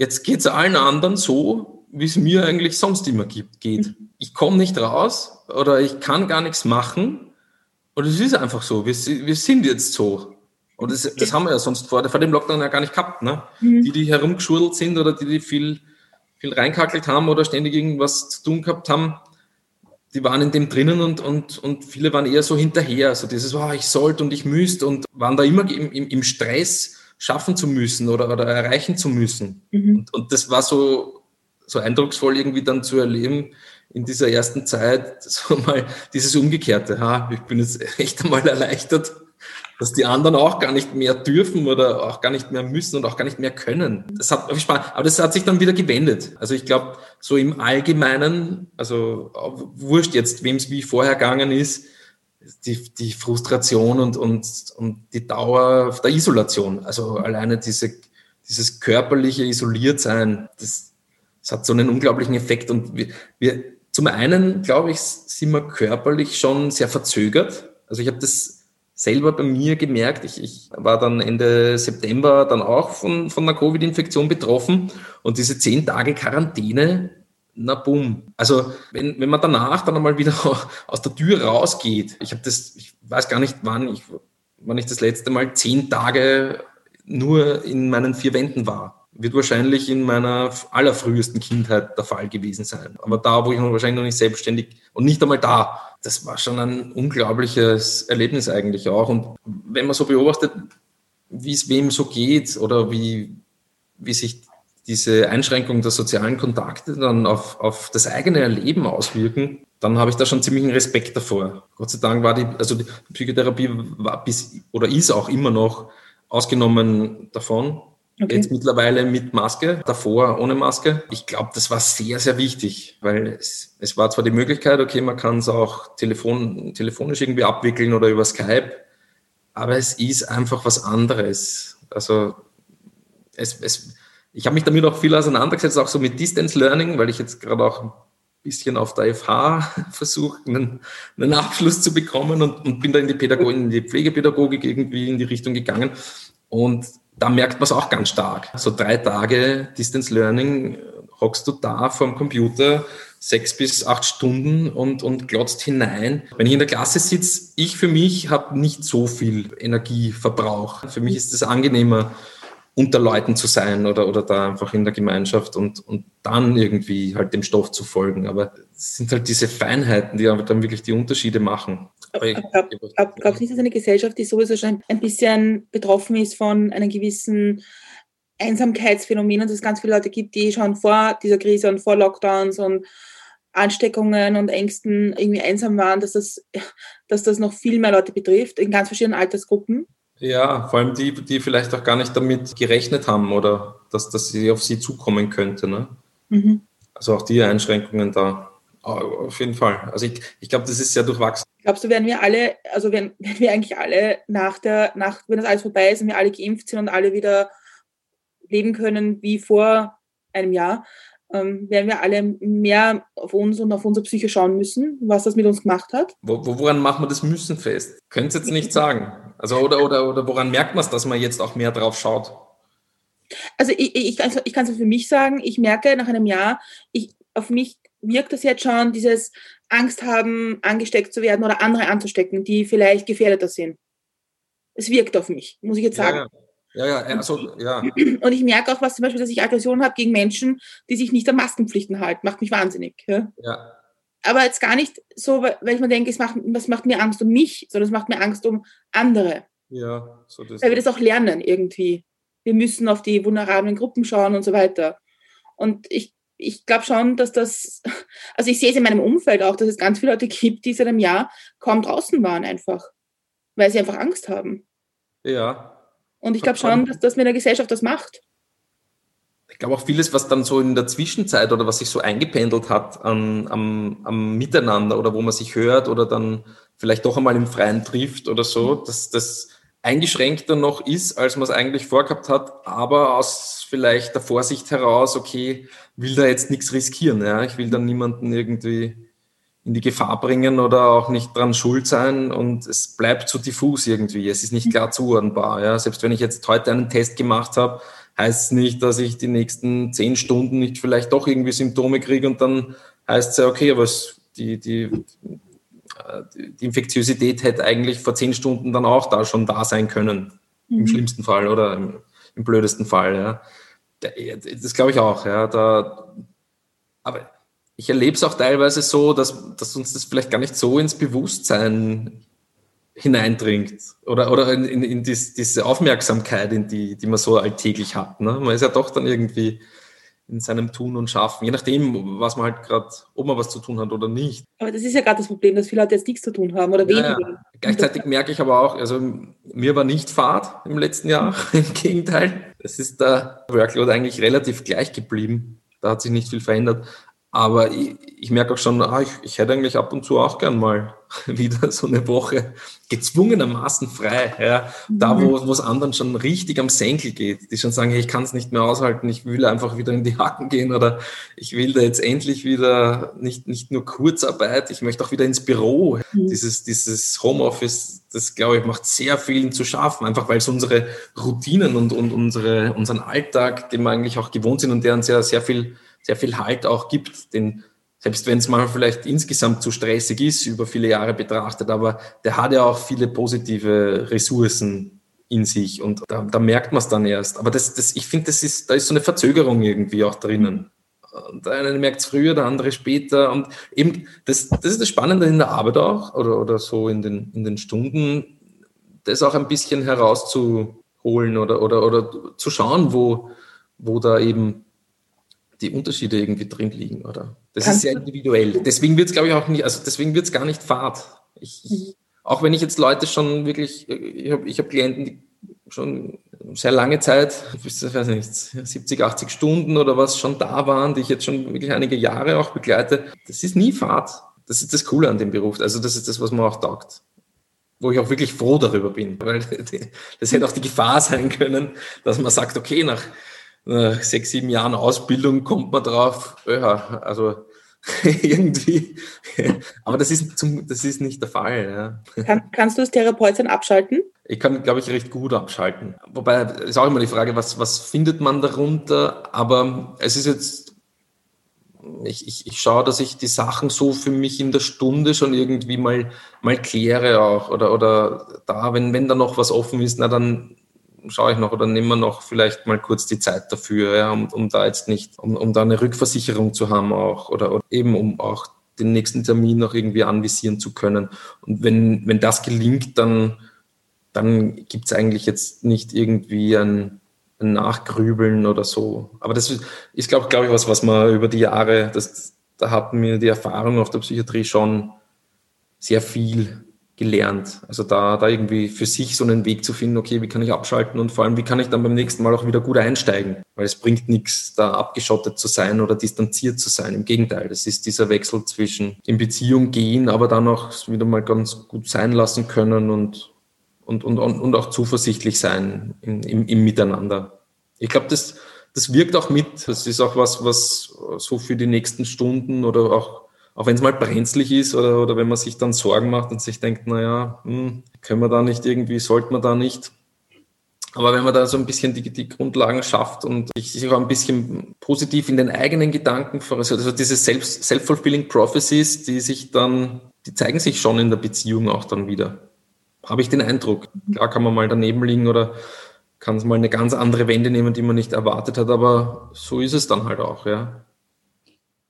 Jetzt geht es allen anderen so, wie es mir eigentlich sonst immer gibt, geht. Ich komme nicht raus oder ich kann gar nichts machen. Und es ist einfach so. Wir, wir sind jetzt so. Und das, das haben wir ja sonst vor, vor dem Lockdown ja gar nicht gehabt. Ne? Mhm. Die, die herumgeschurdelt sind oder die, die viel, viel reinkackelt haben oder ständig irgendwas zu tun gehabt haben, die waren in dem drinnen und, und, und viele waren eher so hinterher. So dieses, oh, ich sollte und ich müsste und waren da immer im, im, im Stress schaffen zu müssen oder, oder erreichen zu müssen. Mhm. Und, und das war so, so eindrucksvoll irgendwie dann zu erleben in dieser ersten Zeit, so mal dieses Umgekehrte. Ha, ich bin jetzt echt einmal erleichtert, dass die anderen auch gar nicht mehr dürfen oder auch gar nicht mehr müssen und auch gar nicht mehr können. Das hat aber das hat sich dann wieder gewendet. Also ich glaube, so im Allgemeinen, also wurscht jetzt, wem es wie vorher gegangen ist, die, die Frustration und, und, und die Dauer der Isolation. Also alleine diese, dieses körperliche Isoliertsein, das, das hat so einen unglaublichen Effekt. Und wir, wir zum einen, glaube ich, sind wir körperlich schon sehr verzögert. Also ich habe das selber bei mir gemerkt. Ich, ich war dann Ende September dann auch von, von einer Covid-Infektion betroffen und diese zehn Tage Quarantäne, na bumm. Also wenn, wenn man danach dann einmal wieder aus der Tür rausgeht, ich habe das, ich weiß gar nicht, wann ich, wann ich das letzte Mal zehn Tage nur in meinen vier Wänden war. Wird wahrscheinlich in meiner allerfrühesten Kindheit der Fall gewesen sein. Aber da, wo ich noch wahrscheinlich noch nicht selbstständig und nicht einmal da, das war schon ein unglaubliches Erlebnis eigentlich auch. Und wenn man so beobachtet, wie es wem so geht oder wie, wie sich diese Einschränkung der sozialen Kontakte dann auf, auf das eigene Erleben auswirken, dann habe ich da schon ziemlichen Respekt davor. Gott sei Dank war die, also die Psychotherapie war bis oder ist auch immer noch ausgenommen davon. Okay. Jetzt mittlerweile mit Maske, davor ohne Maske. Ich glaube, das war sehr, sehr wichtig, weil es, es war zwar die Möglichkeit, okay, man kann es auch telefon, telefonisch irgendwie abwickeln oder über Skype, aber es ist einfach was anderes. Also es, es, ich habe mich damit auch viel auseinandergesetzt, auch so mit Distance Learning, weil ich jetzt gerade auch ein bisschen auf der FH versuche, einen, einen Abschluss zu bekommen und, und bin da in die Pädagogik, in die Pflegepädagogik irgendwie in die Richtung gegangen. Und da merkt man es auch ganz stark. So drei Tage Distance Learning hockst du da vorm Computer sechs bis acht Stunden und, und glotzt hinein. Wenn ich in der Klasse sitze, ich für mich habe nicht so viel Energieverbrauch. Für mich ist es angenehmer, unter Leuten zu sein oder, oder da einfach in der Gemeinschaft und, und dann irgendwie halt dem Stoff zu folgen. Aber es sind halt diese Feinheiten, die dann wirklich die Unterschiede machen. Aber ich, glaub, glaub, glaubst du nicht, dass eine Gesellschaft, die sowieso schon ein bisschen betroffen ist von einem gewissen Einsamkeitsphänomen und es ganz viele Leute gibt, die schon vor dieser Krise und vor Lockdowns und Ansteckungen und Ängsten irgendwie einsam waren, dass das, dass das noch viel mehr Leute betrifft, in ganz verschiedenen Altersgruppen? Ja, vor allem die, die vielleicht auch gar nicht damit gerechnet haben oder dass, dass sie auf sie zukommen könnte. Ne? Mhm. Also auch die Einschränkungen da. Auf jeden Fall. Also ich, ich glaube, das ist sehr durchwachsen. Glaubst du, werden wir alle, also wenn, wenn wir eigentlich alle nach der, nach, wenn das alles vorbei ist und wir alle geimpft sind und alle wieder leben können wie vor einem Jahr, ähm, werden wir alle mehr auf uns und auf unsere Psyche schauen müssen, was das mit uns gemacht hat. Wo, woran machen wir das Müssen fest? Könnt ihr jetzt nicht sagen. Also oder, oder, oder woran merkt man es, dass man jetzt auch mehr drauf schaut? Also ich, ich, ich kann es für mich sagen, ich merke nach einem Jahr, ich, auf mich wirkt das jetzt schon, dieses Angst haben, angesteckt zu werden oder andere anzustecken, die vielleicht gefährdeter sind. Es wirkt auf mich, muss ich jetzt sagen. Ja, ja. Ja, ja, also, ja. Und ich merke auch, was zum Beispiel, dass ich Aggression habe gegen Menschen, die sich nicht an Maskenpflichten halten. Macht mich wahnsinnig. Ja. ja. Aber jetzt gar nicht so, weil ich mir denke, es macht, das macht mir Angst um mich, sondern es macht mir Angst um andere. Ja, so das. Weil wir das auch lernen irgendwie. Wir müssen auf die vulnerablen Gruppen schauen und so weiter. Und ich, ich glaube schon, dass das, also ich sehe es in meinem Umfeld auch, dass es ganz viele Leute gibt, die seit einem Jahr kaum draußen waren einfach, weil sie einfach Angst haben. Ja, und ich glaube schon, dass das mit der Gesellschaft das macht. Ich glaube auch vieles, was dann so in der Zwischenzeit oder was sich so eingependelt hat an, am, am Miteinander oder wo man sich hört oder dann vielleicht doch einmal im Freien trifft oder so, dass das eingeschränkter noch ist, als man es eigentlich vorgehabt hat, aber aus vielleicht der Vorsicht heraus, okay, will da jetzt nichts riskieren, ja, ich will dann niemanden irgendwie in die Gefahr bringen oder auch nicht dran schuld sein und es bleibt zu diffus irgendwie. Es ist nicht klar zuordnenbar. Ja. Selbst wenn ich jetzt heute einen Test gemacht habe, heißt es nicht, dass ich die nächsten zehn Stunden nicht vielleicht doch irgendwie Symptome kriege und dann heißt es ja, okay, aber es, die, die, die Infektiosität hätte eigentlich vor zehn Stunden dann auch da schon da sein können. Mhm. Im schlimmsten Fall oder im, im blödesten Fall. Ja. Das glaube ich auch. Ja. Da, aber ich erlebe es auch teilweise so, dass, dass uns das vielleicht gar nicht so ins Bewusstsein hineindringt oder, oder in, in, in dies, diese Aufmerksamkeit, in die, die man so alltäglich hat. Ne? Man ist ja doch dann irgendwie in seinem Tun und Schaffen, je nachdem, was man halt gerade, ob man was zu tun hat oder nicht. Aber das ist ja gerade das Problem, dass viele Leute jetzt nichts zu tun haben oder weniger. Ja, ja. Gleichzeitig merke ich aber auch, also mir war nicht Fahrt im letzten Jahr, im Gegenteil. Es ist der Workload eigentlich relativ gleich geblieben. Da hat sich nicht viel verändert. Aber ich, ich merke auch schon, ah, ich, ich hätte eigentlich ab und zu auch gern mal wieder so eine Woche gezwungenermaßen frei. Ja. Da, wo mhm. es anderen schon richtig am Senkel geht, die schon sagen, hey, ich kann es nicht mehr aushalten, ich will einfach wieder in die Hacken gehen oder ich will da jetzt endlich wieder nicht, nicht nur Kurzarbeit, ich möchte auch wieder ins Büro. Mhm. Dieses, dieses Homeoffice, das glaube ich, macht sehr vielen zu schaffen, einfach weil es unsere Routinen und, und unsere, unseren Alltag, den wir eigentlich auch gewohnt sind und der uns ja sehr viel sehr viel Halt auch gibt, den selbst wenn es mal vielleicht insgesamt zu stressig ist, über viele Jahre betrachtet, aber der hat ja auch viele positive Ressourcen in sich und da, da merkt man es dann erst. Aber das, das, ich finde, ist, da ist so eine Verzögerung irgendwie auch drinnen. Der eine merkt es früher, der andere später. Und eben, das, das ist das Spannende in der Arbeit auch oder, oder so in den, in den Stunden, das auch ein bisschen herauszuholen oder, oder, oder zu schauen, wo, wo da eben die Unterschiede irgendwie drin liegen, oder? Das Kannst ist sehr individuell. Deswegen wird es, glaube ich, auch nicht, also deswegen wird es gar nicht fad. Ich, mhm. Auch wenn ich jetzt Leute schon wirklich, ich habe ich hab Klienten, die schon sehr lange Zeit, bis, weiß nicht, 70, 80 Stunden oder was schon da waren, die ich jetzt schon wirklich einige Jahre auch begleite. Das ist nie Fahrt. Das ist das Coole an dem Beruf. Also das ist das, was man auch taugt. Wo ich auch wirklich froh darüber bin. Weil das hätte auch die Gefahr sein können, dass man sagt, okay, nach nach sechs, sieben Jahren Ausbildung kommt man drauf, ja, also irgendwie. Aber das ist, zum, das ist nicht der Fall. Ja. Kann, kannst du als Therapeut dann abschalten? Ich kann, glaube ich, recht gut abschalten. Wobei, ist auch immer die Frage, was, was findet man darunter? Aber es ist jetzt, ich, ich, ich schaue, dass ich die Sachen so für mich in der Stunde schon irgendwie mal, mal kläre auch. Oder, oder da, wenn, wenn da noch was offen ist, na dann schaue ich noch oder nehmen wir noch vielleicht mal kurz die Zeit dafür, ja, um, um da jetzt nicht, um, um da eine Rückversicherung zu haben auch oder, oder eben um auch den nächsten Termin noch irgendwie anvisieren zu können. Und wenn, wenn das gelingt, dann, dann gibt es eigentlich jetzt nicht irgendwie ein, ein Nachgrübeln oder so. Aber das ist, ist glaube glaub ich, was, was man über die Jahre, das, da hat mir die Erfahrung auf der Psychiatrie schon sehr viel gelernt. Also da, da irgendwie für sich so einen Weg zu finden, okay, wie kann ich abschalten und vor allem, wie kann ich dann beim nächsten Mal auch wieder gut einsteigen? Weil es bringt nichts, da abgeschottet zu sein oder distanziert zu sein. Im Gegenteil, das ist dieser Wechsel zwischen in Beziehung gehen, aber dann auch wieder mal ganz gut sein lassen können und, und, und, und auch zuversichtlich sein im, im, im Miteinander. Ich glaube, das, das wirkt auch mit. Das ist auch was, was so für die nächsten Stunden oder auch auch wenn es mal brenzlig ist oder, oder wenn man sich dann Sorgen macht und sich denkt, naja, hm, können wir da nicht irgendwie, sollte man da nicht. Aber wenn man da so ein bisschen die, die Grundlagen schafft und sich auch ein bisschen positiv in den eigenen Gedanken, also, also diese self-fulfilling prophecies, die sich dann, die zeigen sich schon in der Beziehung auch dann wieder. Habe ich den Eindruck. Klar kann man mal daneben liegen oder kann es mal eine ganz andere Wende nehmen, die man nicht erwartet hat, aber so ist es dann halt auch, ja.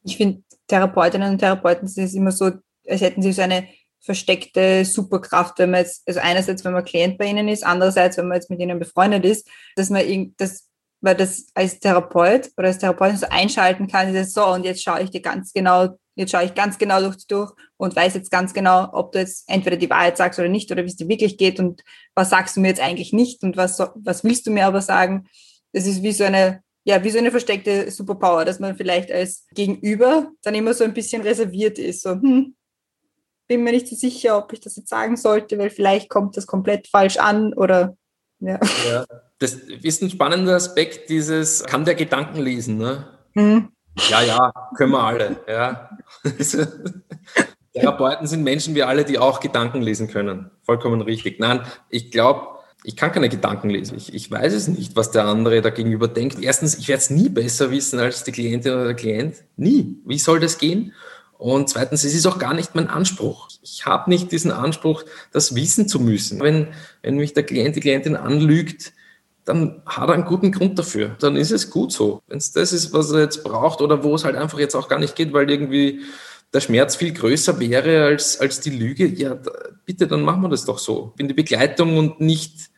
Ich finde, Therapeutinnen und Therapeuten sind es immer so, als hätten sie so eine versteckte Superkraft, wenn man jetzt, also einerseits, wenn man Klient bei ihnen ist, andererseits, wenn man jetzt mit ihnen befreundet ist, dass man irgend, das, weil das als Therapeut oder als Therapeutin so einschalten kann, ist so, und jetzt schaue ich dir ganz genau, jetzt schaue ich ganz genau durch durch und weiß jetzt ganz genau, ob du jetzt entweder die Wahrheit sagst oder nicht oder wie es dir wirklich geht und was sagst du mir jetzt eigentlich nicht und was, was willst du mir aber sagen. Das ist wie so eine ja, wie so eine versteckte Superpower, dass man vielleicht als Gegenüber dann immer so ein bisschen reserviert ist. So, hm, bin mir nicht so sicher, ob ich das jetzt sagen sollte, weil vielleicht kommt das komplett falsch an oder ja. ja das ist ein spannender Aspekt, dieses kann der Gedanken lesen, ne? Hm. Ja, ja, können wir alle. Ja. Therapeuten sind Menschen wie alle, die auch Gedanken lesen können. Vollkommen richtig. Nein, ich glaube, ich kann keine Gedanken lesen. Ich, ich weiß es nicht, was der andere da gegenüber denkt. Erstens, ich werde es nie besser wissen als die Klientin oder der Klient. Nie. Wie soll das gehen? Und zweitens, es ist auch gar nicht mein Anspruch. Ich habe nicht diesen Anspruch, das wissen zu müssen. Wenn, wenn mich der Klient, die Klientin anlügt, dann hat er einen guten Grund dafür. Dann ist es gut so. Wenn es das ist, was er jetzt braucht oder wo es halt einfach jetzt auch gar nicht geht, weil irgendwie der Schmerz viel größer wäre als, als die Lüge, ja, bitte, dann machen wir das doch so. Bin die Begleitung und nicht,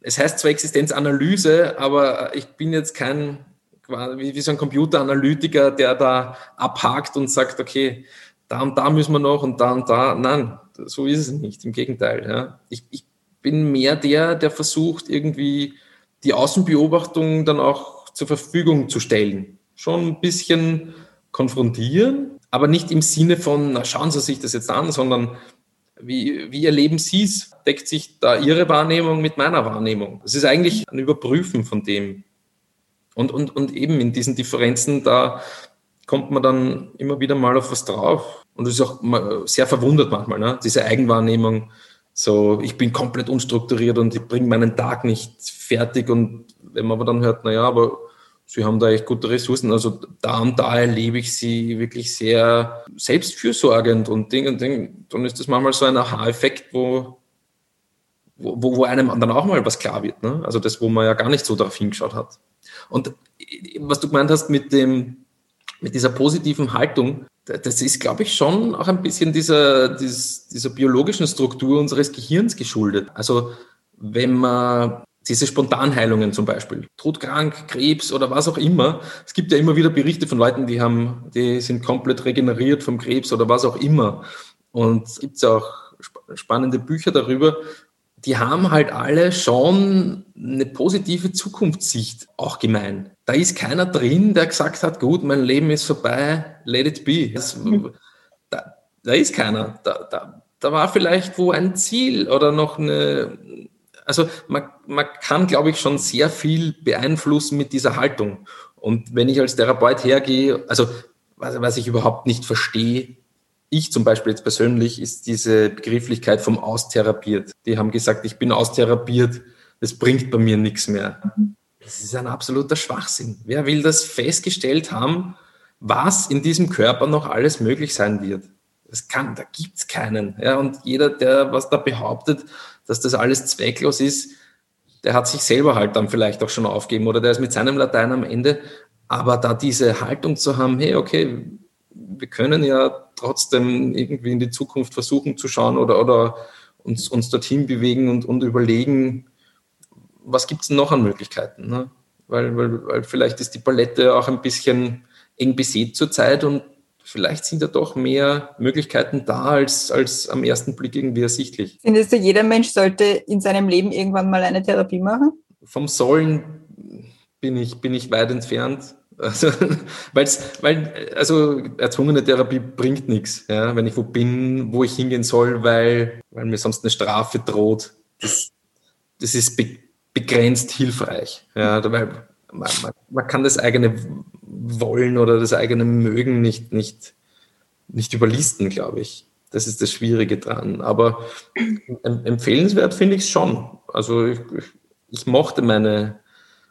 es heißt zwar Existenzanalyse, aber ich bin jetzt kein, wie, so ein Computeranalytiker, der da abhakt und sagt, okay, da und da müssen wir noch und da und da. Nein, so ist es nicht. Im Gegenteil. Ja. Ich, ich bin mehr der, der versucht, irgendwie die Außenbeobachtung dann auch zur Verfügung zu stellen. Schon ein bisschen konfrontieren, aber nicht im Sinne von, na, schauen Sie sich das jetzt an, sondern wie, wie erleben Sie es? Deckt sich da Ihre Wahrnehmung mit meiner Wahrnehmung? Das ist eigentlich ein Überprüfen von dem. Und, und, und eben in diesen Differenzen, da kommt man dann immer wieder mal auf was drauf. Und das ist auch sehr verwundert manchmal, ne? diese Eigenwahrnehmung. So, ich bin komplett unstrukturiert und ich bringe meinen Tag nicht fertig. Und wenn man aber dann hört, naja, aber sie haben da echt gute Ressourcen. Also da und da erlebe ich sie wirklich sehr selbstfürsorgend und Ding und Ding. Dann ist das manchmal so ein Aha-Effekt, wo, wo, wo einem dann auch mal was klar wird. Ne? Also das, wo man ja gar nicht so darauf hingeschaut hat. Und was du gemeint hast mit dem, mit dieser positiven Haltung, das ist, glaube ich, schon auch ein bisschen dieser, dieser, dieser biologischen Struktur unseres Gehirns geschuldet. Also wenn man diese Spontanheilungen zum Beispiel, todkrank, Krebs oder was auch immer. Es gibt ja immer wieder Berichte von Leuten, die haben, die sind komplett regeneriert vom Krebs oder was auch immer. Und es gibt auch spannende Bücher darüber. Die haben halt alle schon eine positive Zukunftssicht, auch gemein. Da ist keiner drin, der gesagt hat, gut, mein Leben ist vorbei, let it be. Das, da, da ist keiner. Da, da, da war vielleicht wo ein Ziel oder noch eine, also man, man kann, glaube ich, schon sehr viel beeinflussen mit dieser Haltung. Und wenn ich als Therapeut hergehe, also was, was ich überhaupt nicht verstehe, ich zum Beispiel jetzt persönlich, ist diese Begrifflichkeit vom Austherapiert. Die haben gesagt, ich bin austherapiert, das bringt bei mir nichts mehr. Das ist ein absoluter Schwachsinn. Wer will das festgestellt haben, was in diesem Körper noch alles möglich sein wird? Das kann, da gibt's keinen. Ja, und jeder, der was da behauptet, dass das alles zwecklos ist, der hat sich selber halt dann vielleicht auch schon aufgeben oder der ist mit seinem Latein am Ende. Aber da diese Haltung zu haben, hey, okay, wir können ja trotzdem irgendwie in die Zukunft versuchen zu schauen oder, oder uns, uns dorthin bewegen und, und überlegen, was gibt es noch an Möglichkeiten. Ne? Weil, weil, weil vielleicht ist die Palette auch ein bisschen eng besät zurzeit und vielleicht sind ja doch mehr Möglichkeiten da, als, als am ersten Blick irgendwie ersichtlich. Findest du, jeder Mensch sollte in seinem Leben irgendwann mal eine Therapie machen? Vom Sollen bin ich, bin ich weit entfernt. Also, weil's, weil, also erzwungene Therapie bringt nichts, ja, wenn ich wo bin, wo ich hingehen soll, weil, weil mir sonst eine Strafe droht. Das, das ist be begrenzt hilfreich. Ja, weil man, man, man kann das eigene wollen oder das eigene Mögen nicht, nicht, nicht überlisten, glaube ich. Das ist das Schwierige dran. Aber empfehlenswert finde ich es schon. Also ich, ich, mochte meine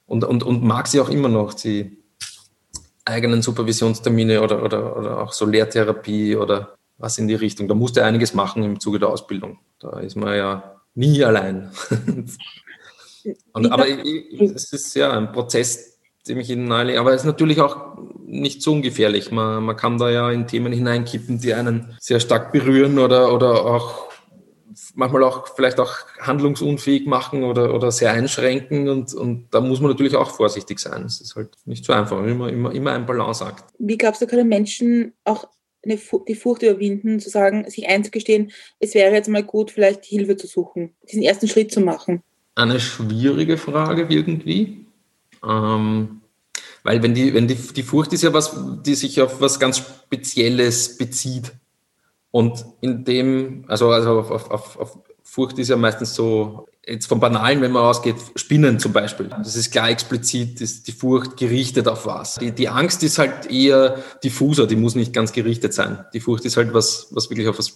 und, und, und mag sie auch immer noch, die eigenen Supervisionstermine oder, oder, oder auch so Lehrtherapie oder was in die Richtung. Da musste einiges machen im Zuge der Ausbildung. Da ist man ja nie allein. und, aber es ist ja ein Prozess, ziemlich in nahelegen. Aber es ist natürlich auch nicht so ungefährlich. Man, man kann da ja in Themen hineinkippen, die einen sehr stark berühren oder, oder auch manchmal auch vielleicht auch handlungsunfähig machen oder, oder sehr einschränken und, und da muss man natürlich auch vorsichtig sein. Es ist halt nicht so einfach, immer, immer, immer ein Balanceakt. Wie glaubst du, können Menschen auch eine, die Furcht überwinden, zu sagen, sich einzugestehen, es wäre jetzt mal gut, vielleicht Hilfe zu suchen, diesen ersten Schritt zu machen? Eine schwierige Frage irgendwie. Ähm, weil wenn die, wenn die, die Furcht ist ja was, die sich auf was ganz Spezielles bezieht. Und in dem, also, also auf, auf, auf Furcht ist ja meistens so, jetzt vom Banalen, wenn man ausgeht, Spinnen zum Beispiel. Das ist klar explizit, ist die Furcht gerichtet auf was. Die, die Angst ist halt eher diffuser, die muss nicht ganz gerichtet sein. Die Furcht ist halt was, was wirklich auf was.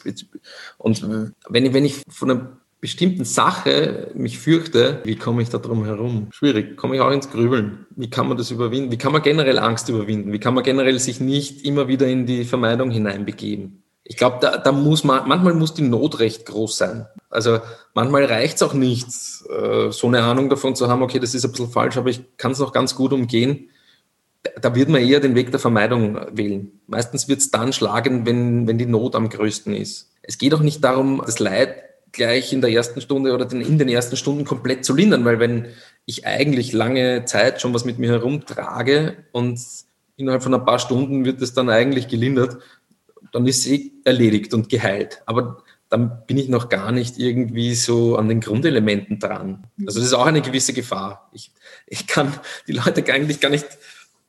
Und wenn ich, wenn ich von einem bestimmten Sache mich fürchte, wie komme ich da drum herum? Schwierig. Komme ich auch ins Grübeln. Wie kann man das überwinden? Wie kann man generell Angst überwinden? Wie kann man generell sich nicht immer wieder in die Vermeidung hineinbegeben? Ich glaube, da, da muss man, manchmal muss die Not recht groß sein. Also manchmal reicht es auch nicht, äh, so eine Ahnung davon zu haben, okay, das ist ein bisschen falsch, aber ich kann es noch ganz gut umgehen. da wird man eher den Weg der Vermeidung wählen. Meistens wird es dann schlagen, wenn, wenn die Not am größten ist. Es geht auch nicht darum, das Leid gleich in der ersten Stunde oder in den ersten Stunden komplett zu lindern, weil wenn ich eigentlich lange Zeit schon was mit mir herumtrage und innerhalb von ein paar Stunden wird es dann eigentlich gelindert, dann ist sie erledigt und geheilt. Aber dann bin ich noch gar nicht irgendwie so an den Grundelementen dran. Also das ist auch eine gewisse Gefahr. Ich, ich kann die Leute eigentlich gar nicht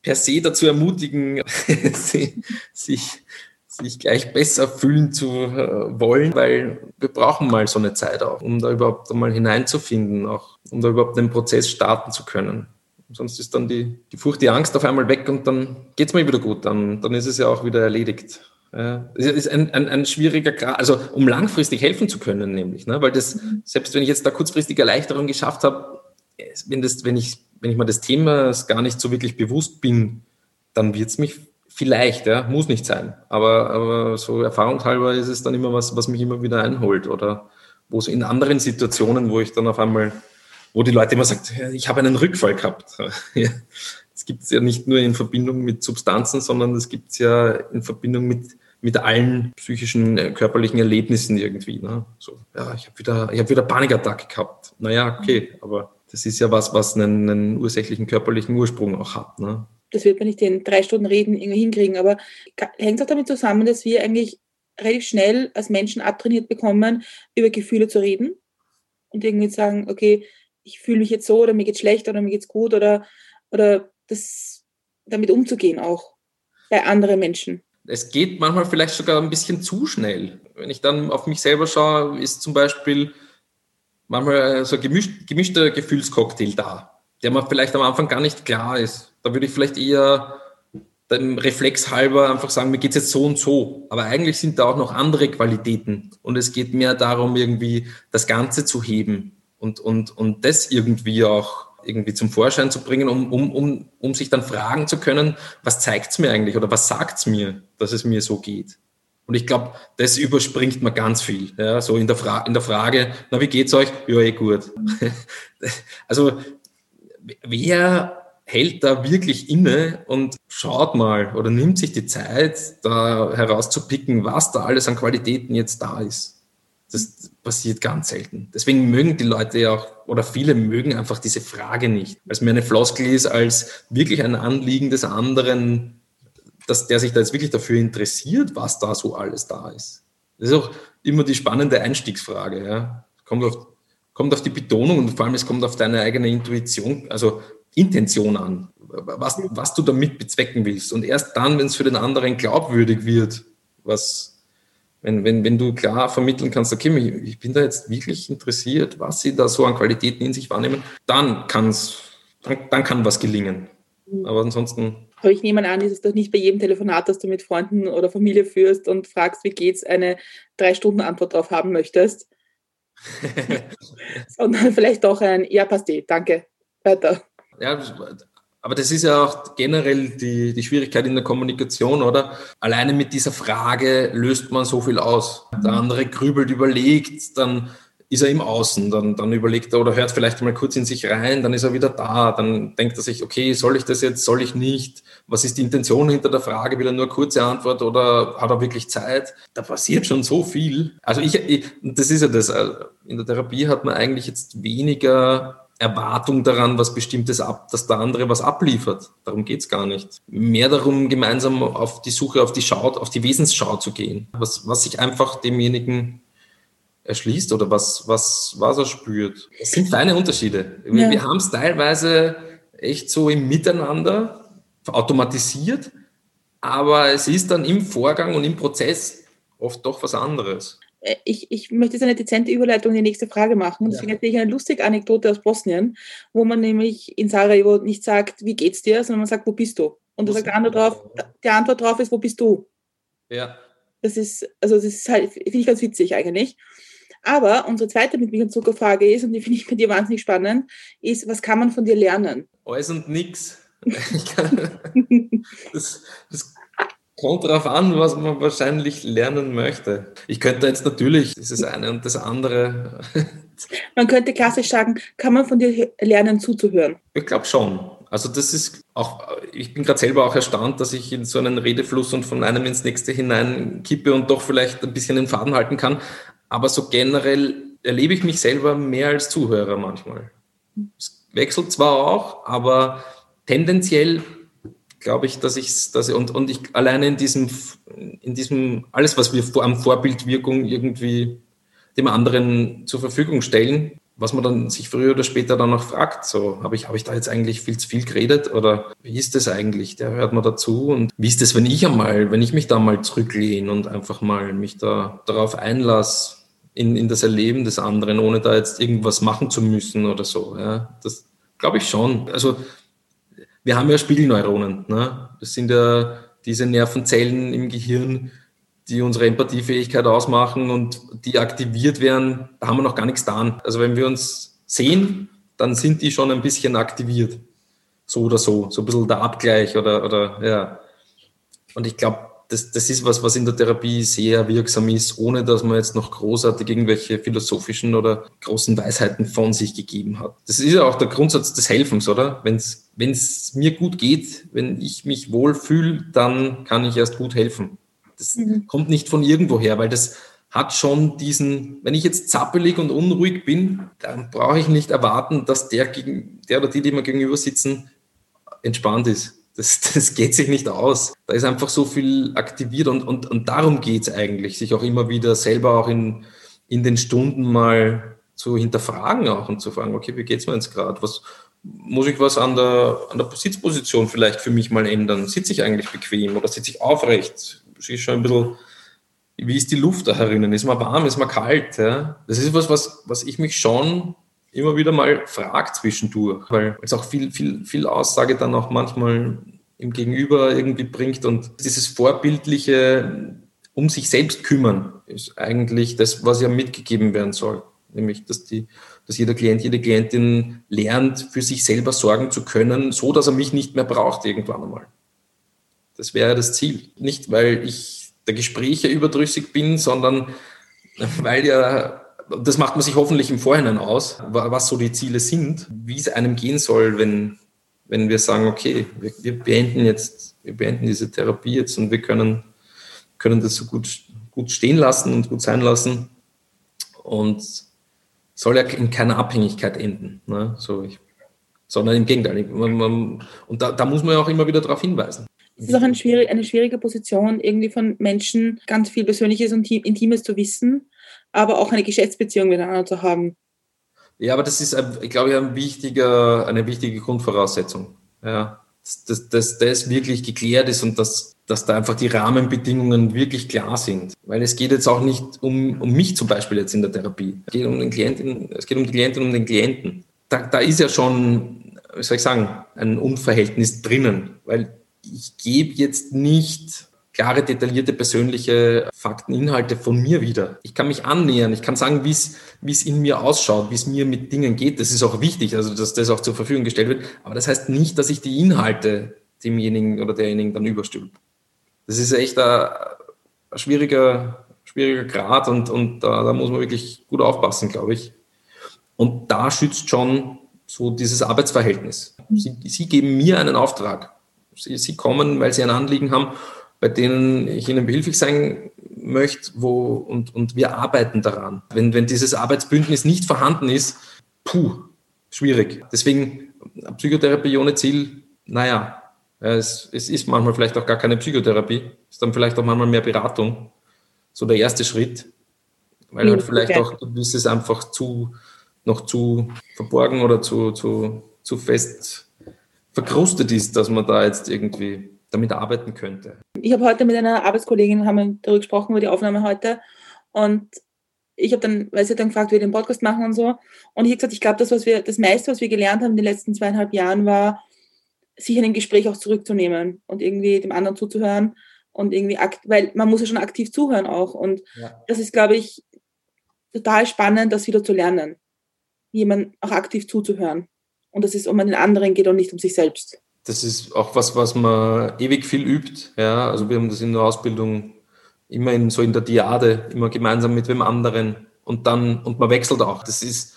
per se dazu ermutigen, sich, sich gleich besser fühlen zu äh, wollen, weil wir brauchen mal so eine Zeit auch, um da überhaupt einmal hineinzufinden, auch um da überhaupt den Prozess starten zu können. Sonst ist dann die, die Furcht, die Angst auf einmal weg und dann geht es mir wieder gut, dann, dann ist es ja auch wieder erledigt. Ja, ist ein, ein, ein schwieriger Grad, also um langfristig helfen zu können, nämlich, ne? weil das, selbst wenn ich jetzt da kurzfristige Erleichterung geschafft habe, wenn, das, wenn, ich, wenn ich mal des Themas gar nicht so wirklich bewusst bin, dann wird es mich vielleicht, ja, muss nicht sein, aber, aber so erfahrungshalber ist es dann immer was, was mich immer wieder einholt oder wo es in anderen Situationen, wo ich dann auf einmal, wo die Leute immer sagen, ich habe einen Rückfall gehabt. Es gibt es ja nicht nur in Verbindung mit Substanzen, sondern es gibt es ja in Verbindung mit mit allen psychischen, äh, körperlichen Erlebnissen irgendwie. Ne? So, ja, ich habe wieder, ich hab wieder Panikattacke gehabt. Naja, okay, aber das ist ja was, was einen, einen ursächlichen körperlichen Ursprung auch hat. Ne? Das wird man nicht in drei Stunden reden irgendwie hinkriegen, aber hängt es auch damit zusammen, dass wir eigentlich relativ schnell als Menschen abtrainiert bekommen, über Gefühle zu reden und irgendwie sagen, okay, ich fühle mich jetzt so oder mir geht's schlecht oder mir geht's gut oder, oder das damit umzugehen auch bei anderen Menschen es geht manchmal vielleicht sogar ein bisschen zu schnell. Wenn ich dann auf mich selber schaue, ist zum Beispiel manchmal so ein gemischt, gemischter Gefühlscocktail da, der mir vielleicht am Anfang gar nicht klar ist. Da würde ich vielleicht eher dem Reflex halber einfach sagen, mir geht es jetzt so und so. Aber eigentlich sind da auch noch andere Qualitäten. Und es geht mehr darum, irgendwie das Ganze zu heben und, und, und das irgendwie auch irgendwie zum Vorschein zu bringen, um, um, um, um sich dann fragen zu können, was zeigt es mir eigentlich oder was sagt es mir, dass es mir so geht. Und ich glaube, das überspringt man ganz viel. Ja, so in der, in der Frage, na, wie geht's euch? Ja, eh gut. also, wer hält da wirklich inne und schaut mal oder nimmt sich die Zeit, da herauszupicken, was da alles an Qualitäten jetzt da ist? Das passiert ganz selten. Deswegen mögen die Leute ja auch, oder viele mögen einfach diese Frage nicht, weil es mir eine Floskel ist, als wirklich ein Anliegen des anderen, dass der sich da jetzt wirklich dafür interessiert, was da so alles da ist. Das ist auch immer die spannende Einstiegsfrage. Ja. Kommt, auf, kommt auf die Betonung und vor allem es kommt auf deine eigene Intuition, also Intention an, was, was du damit bezwecken willst. Und erst dann, wenn es für den anderen glaubwürdig wird, was, wenn, wenn, wenn du klar vermitteln kannst, okay, ich bin da jetzt wirklich interessiert, was sie da so an Qualitäten in sich wahrnehmen, dann kann's, dann, dann kann was gelingen. Mhm. Aber ansonsten. Aber ich nehme an, ist es doch nicht bei jedem Telefonat, das du mit Freunden oder Familie führst und fragst, wie geht's, eine drei Stunden Antwort darauf haben möchtest. Sondern vielleicht doch ein Ja, passt eh, danke. Weiter. Ja, aber das ist ja auch generell die, die Schwierigkeit in der Kommunikation, oder? Alleine mit dieser Frage löst man so viel aus. Der andere grübelt, überlegt, dann ist er im Außen, dann, dann überlegt er oder hört vielleicht mal kurz in sich rein, dann ist er wieder da, dann denkt er sich, okay, soll ich das jetzt, soll ich nicht? Was ist die Intention hinter der Frage? Will er nur kurze Antwort oder hat er wirklich Zeit? Da passiert schon so viel. Also ich, ich das ist ja das, äh, in der Therapie hat man eigentlich jetzt weniger Erwartung daran, was Bestimmtes ab, dass der andere was abliefert. Darum geht's gar nicht. Mehr darum, gemeinsam auf die Suche, auf die Schau, auf die Wesensschau zu gehen. Was, was sich einfach demjenigen erschließt oder was, was, was er spürt. Es sind feine Unterschiede. Wir, ja. wir haben es teilweise echt so im Miteinander automatisiert, aber es ist dann im Vorgang und im Prozess oft doch was anderes. Äh, ich, ich möchte jetzt eine dezente Überleitung in die nächste Frage machen. Deswegen ja. erzähle ich eine lustige Anekdote aus Bosnien, wo man nämlich in Sarajevo nicht sagt, wie geht's dir, sondern man sagt, wo bist du? Und da sagt der andere drauf, die Antwort drauf ist, wo bist du? Ja. Das ist, also das ist halt, finde ich ganz witzig eigentlich. Aber unsere zweite mit Milch und Zuckerfrage ist, und die finde ich bei dir wahnsinnig spannend, ist, was kann man von dir lernen? Alles und nix. das, das Kommt darauf an, was man wahrscheinlich lernen möchte. Ich könnte jetzt natürlich dieses eine und das andere. Man könnte klassisch sagen, kann man von dir lernen zuzuhören? Ich glaube schon. Also das ist auch, ich bin gerade selber auch erstaunt, dass ich in so einen Redefluss und von einem ins nächste hinein kippe und doch vielleicht ein bisschen den Faden halten kann. Aber so generell erlebe ich mich selber mehr als Zuhörer manchmal. Es wechselt zwar auch, aber tendenziell glaube ich, dass ich dass und, und ich alleine in diesem, in diesem, alles, was wir vor, am Vorbildwirkung irgendwie dem anderen zur Verfügung stellen, was man dann sich früher oder später dann noch fragt, so, habe ich, habe ich da jetzt eigentlich viel zu viel geredet oder wie ist das eigentlich? Der hört man dazu und wie ist das, wenn ich einmal, wenn ich mich da mal zurücklehne und einfach mal mich da darauf einlasse, in, in das Erleben des anderen, ohne da jetzt irgendwas machen zu müssen oder so, ja, das glaube ich schon. Also, wir haben ja Spiegelneuronen, ne? das sind ja diese Nervenzellen im Gehirn, die unsere Empathiefähigkeit ausmachen und die aktiviert werden, da haben wir noch gar nichts getan. Also wenn wir uns sehen, dann sind die schon ein bisschen aktiviert. So oder so. So ein bisschen der Abgleich oder, oder ja. Und ich glaube, das, das ist was, was in der Therapie sehr wirksam ist, ohne dass man jetzt noch großartig irgendwelche philosophischen oder großen Weisheiten von sich gegeben hat. Das ist ja auch der Grundsatz des Helfens, oder? Wenn es mir gut geht, wenn ich mich wohl fühle, dann kann ich erst gut helfen. Das mhm. kommt nicht von irgendwoher, weil das hat schon diesen, wenn ich jetzt zappelig und unruhig bin, dann brauche ich nicht erwarten, dass der, gegen, der oder die, die mir gegenüber sitzen, entspannt ist. Das, das geht sich nicht aus. Da ist einfach so viel aktiviert und, und, und darum geht es eigentlich, sich auch immer wieder selber auch in, in den Stunden mal zu hinterfragen auch und zu fragen, okay, wie geht es mir jetzt gerade? Was muss ich was an der, an der Sitzposition vielleicht für mich mal ändern? Sitze ich eigentlich bequem oder sitze ich aufrecht? ist schon ein bisschen, wie ist die Luft da herinnen? Ist man warm, ist man kalt? Ja? Das ist was, was, was ich mich schon immer wieder mal frage zwischendurch, weil es auch viel, viel, viel Aussage dann auch manchmal im Gegenüber irgendwie bringt und dieses vorbildliche um sich selbst kümmern ist eigentlich das, was ja mitgegeben werden soll. Nämlich, dass, die, dass jeder Klient, jede Klientin lernt, für sich selber sorgen zu können, so dass er mich nicht mehr braucht irgendwann einmal. Das wäre das Ziel. Nicht, weil ich der Gespräche überdrüssig bin, sondern weil ja, das macht man sich hoffentlich im Vorhinein aus, was so die Ziele sind, wie es einem gehen soll, wenn, wenn wir sagen, okay, wir, wir beenden jetzt, wir beenden diese Therapie jetzt und wir können, können das so gut, gut stehen lassen und gut sein lassen und soll ja in keiner Abhängigkeit enden. Ne? So ich, sondern im Gegenteil. Man, man, und da, da muss man ja auch immer wieder darauf hinweisen. Es ist auch eine schwierige, eine schwierige Position, irgendwie von Menschen ganz viel Persönliches und Intimes zu wissen, aber auch eine Geschäftsbeziehung miteinander zu haben. Ja, aber das ist, glaube ich, ein wichtiger, eine wichtige Grundvoraussetzung. Ja, dass, dass, dass das wirklich geklärt ist und dass, dass da einfach die Rahmenbedingungen wirklich klar sind. Weil es geht jetzt auch nicht um, um mich zum Beispiel jetzt in der Therapie. Es geht um den Klienten, es geht um die Klientin und um den Klienten. Da, da ist ja schon, wie soll ich sagen, ein Unverhältnis drinnen, weil ich gebe jetzt nicht klare, detaillierte, persönliche Fakten, Inhalte von mir wieder. Ich kann mich annähern, ich kann sagen, wie es in mir ausschaut, wie es mir mit Dingen geht. Das ist auch wichtig, also dass das auch zur Verfügung gestellt wird. Aber das heißt nicht, dass ich die Inhalte demjenigen oder derjenigen dann überstülpe. Das ist echt ein, ein schwieriger, schwieriger Grad und, und da, da muss man wirklich gut aufpassen, glaube ich. Und da schützt schon so dieses Arbeitsverhältnis. Sie, sie geben mir einen Auftrag Sie, sie kommen, weil sie ein Anliegen haben, bei denen ich ihnen behilflich sein möchte, wo, und, und wir arbeiten daran. Wenn, wenn dieses Arbeitsbündnis nicht vorhanden ist, puh, schwierig. Deswegen Psychotherapie ohne Ziel, naja, es, es ist manchmal vielleicht auch gar keine Psychotherapie, ist dann vielleicht auch manchmal mehr Beratung, so der erste Schritt, weil halt vielleicht auch gewisses einfach zu, noch zu verborgen oder zu, zu, zu fest verkrustet ist, dass man da jetzt irgendwie damit arbeiten könnte. Ich habe heute mit einer Arbeitskollegin haben wir darüber gesprochen über die Aufnahme heute und ich habe dann, weil sie dann gefragt, wie wir den Podcast machen und so und ich habe gesagt, ich glaube, das was wir das meiste, was wir gelernt haben in den letzten zweieinhalb Jahren war, sich in ein Gespräch auch zurückzunehmen und irgendwie dem anderen zuzuhören und irgendwie weil man muss ja schon aktiv zuhören auch und ja. das ist, glaube ich, total spannend, das wieder zu lernen, jemand auch aktiv zuzuhören und dass es um einen anderen geht und nicht um sich selbst. Das ist auch was, was man ewig viel übt. Ja, also wir haben das in der Ausbildung immer in, so in der Diade, immer gemeinsam mit wem anderen und dann, und man wechselt auch. Das ist,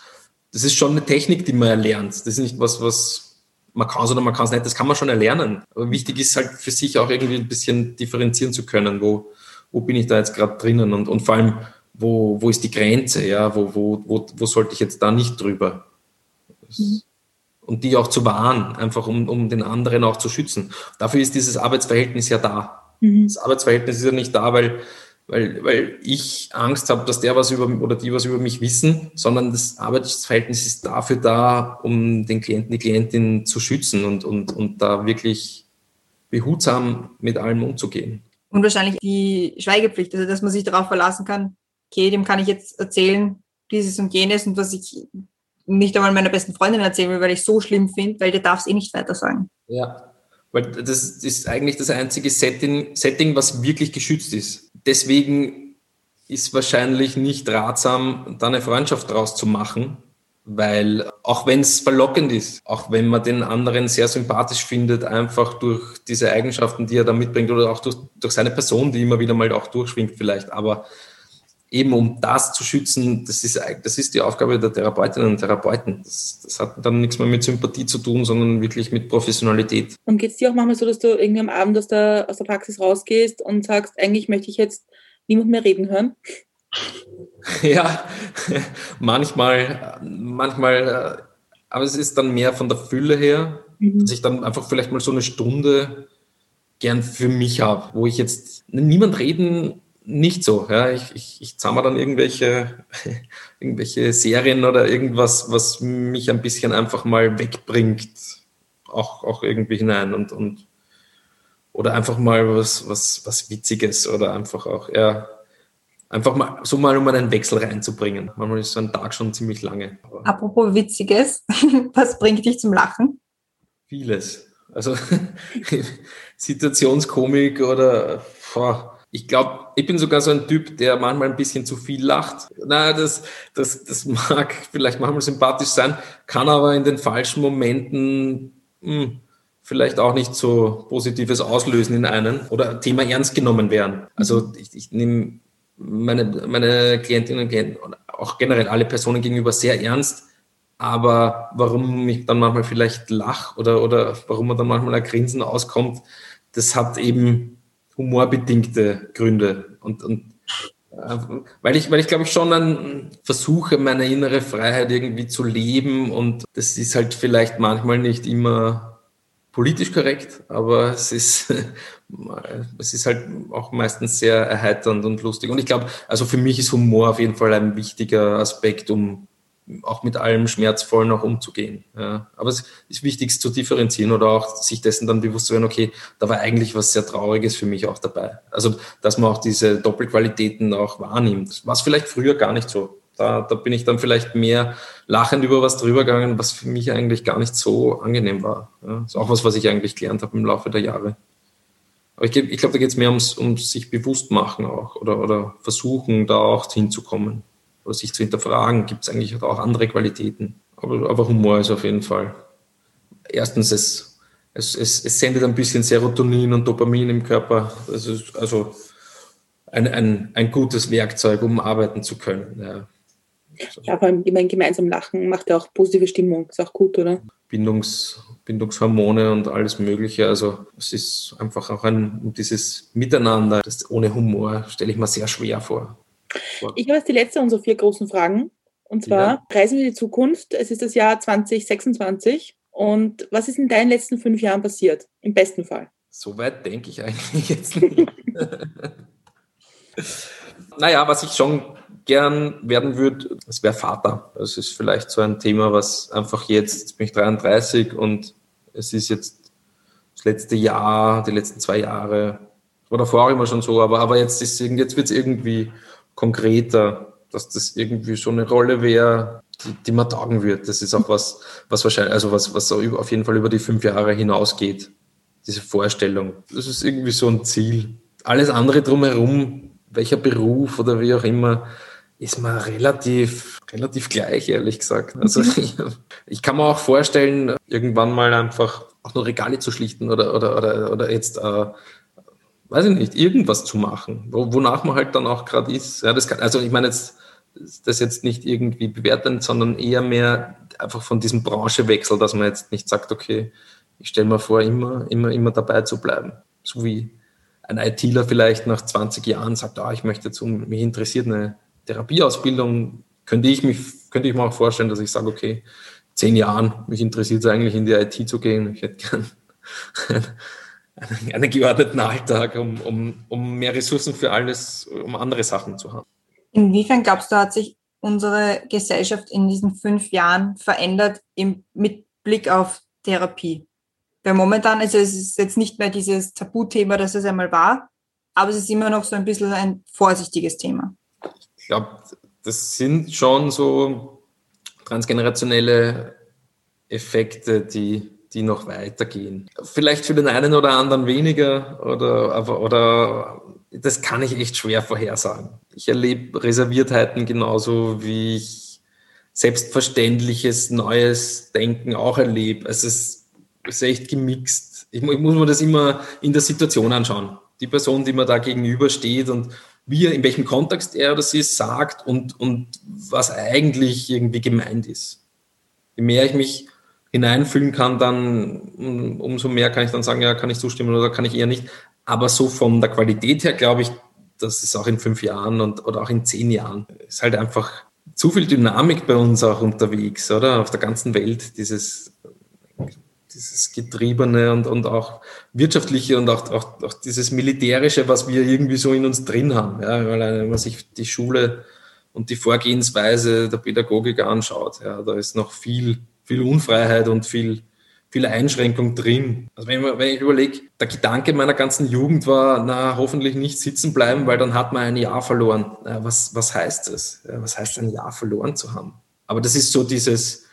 das ist schon eine Technik, die man erlernt. Das ist nicht was, was man kann oder man kann es nicht, das kann man schon erlernen. Aber wichtig ist halt für sich auch irgendwie ein bisschen differenzieren zu können, wo, wo bin ich da jetzt gerade drinnen und, und vor allem, wo, wo ist die Grenze, ja, wo, wo, wo, wo sollte ich jetzt da nicht drüber? Mhm. Und die auch zu wahren, einfach um, um den anderen auch zu schützen. Dafür ist dieses Arbeitsverhältnis ja da. Mhm. Das Arbeitsverhältnis ist ja nicht da, weil, weil, weil ich Angst habe, dass der was über oder die was über mich wissen, sondern das Arbeitsverhältnis ist dafür da, um den Klienten, die Klientin zu schützen und, und, und da wirklich behutsam mit allem umzugehen. Und wahrscheinlich die Schweigepflicht, also dass man sich darauf verlassen kann, okay, dem kann ich jetzt erzählen, dieses und jenes und was ich nicht einmal meiner besten Freundin erzählen will, weil ich so schlimm finde, weil der darf es eh nicht weiter sagen. Ja, weil das ist eigentlich das einzige Setting, Setting, was wirklich geschützt ist. Deswegen ist wahrscheinlich nicht ratsam, da eine Freundschaft draus zu machen, weil auch wenn es verlockend ist, auch wenn man den anderen sehr sympathisch findet, einfach durch diese Eigenschaften, die er da mitbringt oder auch durch, durch seine Person, die immer wieder mal auch durchschwingt vielleicht, aber eben um das zu schützen, das ist, das ist die Aufgabe der Therapeutinnen und Therapeuten. Das, das hat dann nichts mehr mit Sympathie zu tun, sondern wirklich mit Professionalität. Und geht es dir auch manchmal so, dass du irgendwie am Abend aus der, aus der Praxis rausgehst und sagst, eigentlich möchte ich jetzt niemand mehr reden hören? Ja, manchmal, manchmal, aber es ist dann mehr von der Fülle her, mhm. dass ich dann einfach vielleicht mal so eine Stunde gern für mich habe, wo ich jetzt niemand reden nicht so. Ja. Ich, ich, ich zammer dann irgendwelche, irgendwelche Serien oder irgendwas, was mich ein bisschen einfach mal wegbringt, auch, auch irgendwie hinein und, und oder einfach mal was, was, was Witziges oder einfach auch, ja, einfach mal so mal um einen Wechsel reinzubringen. Manchmal ist so ein Tag schon ziemlich lange. Apropos Witziges, was bringt dich zum Lachen? Vieles. Also Situationskomik oder boah, ich glaube, ich bin sogar so ein Typ, der manchmal ein bisschen zu viel lacht. Na, das, das, das mag vielleicht manchmal sympathisch sein, kann aber in den falschen Momenten mh, hm, vielleicht auch nicht so Positives auslösen in einen oder Thema ernst genommen werden. Also ich, ich nehme meine, meine Klientinnen und Klienten und auch generell alle Personen gegenüber sehr ernst. Aber warum ich dann manchmal vielleicht lach oder, oder warum man dann manchmal ein Grinsen auskommt, das hat eben humorbedingte Gründe. Und, und äh, weil ich, weil ich glaube ich schon versuche, meine innere Freiheit irgendwie zu leben und das ist halt vielleicht manchmal nicht immer politisch korrekt, aber es ist, es ist halt auch meistens sehr erheiternd und lustig. Und ich glaube, also für mich ist Humor auf jeden Fall ein wichtiger Aspekt, um auch mit allem Schmerzvollen auch umzugehen. Ja. Aber es ist wichtig zu differenzieren oder auch sich dessen dann bewusst zu werden, okay, da war eigentlich was sehr Trauriges für mich auch dabei. Also, dass man auch diese Doppelqualitäten auch wahrnimmt. Was vielleicht früher gar nicht so. Da, da bin ich dann vielleicht mehr lachend über was drüber gegangen, was für mich eigentlich gar nicht so angenehm war. Ja. Das ist auch was, was ich eigentlich gelernt habe im Laufe der Jahre. Aber ich, glaube, da geht es mehr ums, ums sich bewusst machen auch oder, oder versuchen, da auch hinzukommen sich zu hinterfragen, gibt es eigentlich auch andere Qualitäten. Aber, aber, Humor ist auf jeden Fall. Erstens, es, es, es, es sendet ein bisschen Serotonin und Dopamin im Körper. Das ist also ein, ein, ein gutes Werkzeug, um arbeiten zu können. Ja. Ja, vor allem mein gemeinsam Lachen macht ja auch positive Stimmung. Ist auch gut, oder? Bindungs, Bindungshormone und alles Mögliche. Also es ist einfach auch ein dieses Miteinander. Das ohne Humor stelle ich mir sehr schwer vor. Ich habe jetzt die letzte unserer vier großen Fragen. Und zwar ja. reisen wir in die Zukunft. Es ist das Jahr 2026. Und was ist in deinen letzten fünf Jahren passiert? Im besten Fall. Soweit denke ich eigentlich jetzt nicht. naja, was ich schon gern werden würde, das wäre Vater. Das ist vielleicht so ein Thema, was einfach jetzt, jetzt bin ich 33 und es ist jetzt das letzte Jahr, die letzten zwei Jahre, davor auch immer schon so, aber, aber jetzt, ist, jetzt wird es irgendwie konkreter, dass das irgendwie so eine Rolle wäre, die, die man taugen wird. Das ist auch was, was wahrscheinlich, also was, was auf jeden Fall über die fünf Jahre hinausgeht. Diese Vorstellung. Das ist irgendwie so ein Ziel. Alles andere drumherum, welcher Beruf oder wie auch immer, ist mir relativ, relativ gleich, ehrlich gesagt. Also ich, ich kann mir auch vorstellen, irgendwann mal einfach auch nur Regale zu schlichten oder, oder, oder, oder jetzt äh, weiß ich nicht, irgendwas zu machen, wonach man halt dann auch gerade ist. Ja, das kann, also ich meine jetzt, das jetzt nicht irgendwie bewertend, sondern eher mehr einfach von diesem Branchewechsel, dass man jetzt nicht sagt, okay, ich stelle mir vor, immer, immer, immer dabei zu bleiben. So wie ein ITler vielleicht nach 20 Jahren sagt, ah, ich möchte jetzt, um, mich interessiert eine Therapieausbildung, könnte ich, mich, könnte ich mir auch vorstellen, dass ich sage, okay, zehn Jahren, mich interessiert es eigentlich in die IT zu gehen. Ich hätte gern einen, geordneten Alltag, um, um, um mehr Ressourcen für alles, um andere Sachen zu haben. Inwiefern glaubst du, hat sich unsere Gesellschaft in diesen fünf Jahren verändert im, mit Blick auf Therapie? Weil momentan also es ist jetzt nicht mehr dieses Tabuthema, das es einmal war, aber es ist immer noch so ein bisschen ein vorsichtiges Thema. Ich glaube, das sind schon so transgenerationelle Effekte, die, die noch weitergehen. Vielleicht für den einen oder anderen weniger oder, aber, oder das kann ich echt schwer vorhersagen. Ich erlebe Reserviertheiten genauso, wie ich selbstverständliches, neues Denken auch erlebe. Also es ist echt gemixt. Ich, ich muss mir das immer in der Situation anschauen. Die Person, die mir da gegenübersteht und wie er, in welchem Kontext er oder sie sagt und, und was eigentlich irgendwie gemeint ist. Je mehr ich mich hineinfühlen kann, dann umso mehr kann ich dann sagen, ja, kann ich zustimmen oder kann ich eher nicht. Aber so von der Qualität her glaube ich, dass es auch in fünf Jahren und, oder auch in zehn Jahren ist halt einfach zu viel Dynamik bei uns auch unterwegs, oder? Auf der ganzen Welt, dieses, dieses Getriebene und, und auch wirtschaftliche und auch, auch, auch dieses Militärische, was wir irgendwie so in uns drin haben. Ja, wenn man sich die Schule und die Vorgehensweise der Pädagogik anschaut, ja, da ist noch viel viel Unfreiheit und viel, viel Einschränkung drin. Also wenn, wenn ich überlege, der Gedanke meiner ganzen Jugend war, na, hoffentlich nicht sitzen bleiben, weil dann hat man ein Jahr verloren. Was, was heißt das? Was heißt ein Jahr verloren zu haben? Aber das ist so dieses,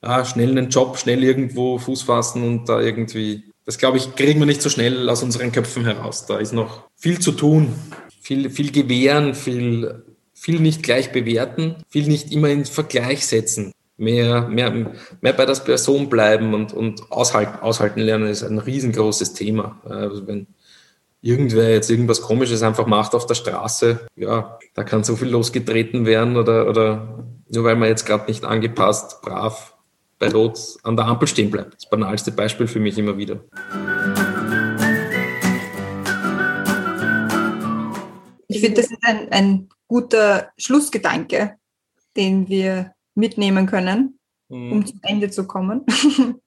ja, schnell einen Job, schnell irgendwo Fuß fassen und da irgendwie, das glaube ich, kriegen wir nicht so schnell aus unseren Köpfen heraus. Da ist noch viel zu tun, viel, viel gewähren, viel, viel nicht gleich bewerten, viel nicht immer in Vergleich setzen mehr, mehr, mehr bei der Person bleiben und, und aushalten, aushalten lernen ist ein riesengroßes Thema. Also wenn irgendwer jetzt irgendwas Komisches einfach macht auf der Straße, ja, da kann so viel losgetreten werden oder, oder nur weil man jetzt gerade nicht angepasst, brav bei Rot an der Ampel stehen bleibt. Das banalste Beispiel für mich immer wieder. Ich finde, das ist ein, ein guter Schlussgedanke, den wir mitnehmen können, mhm. um zum Ende zu kommen.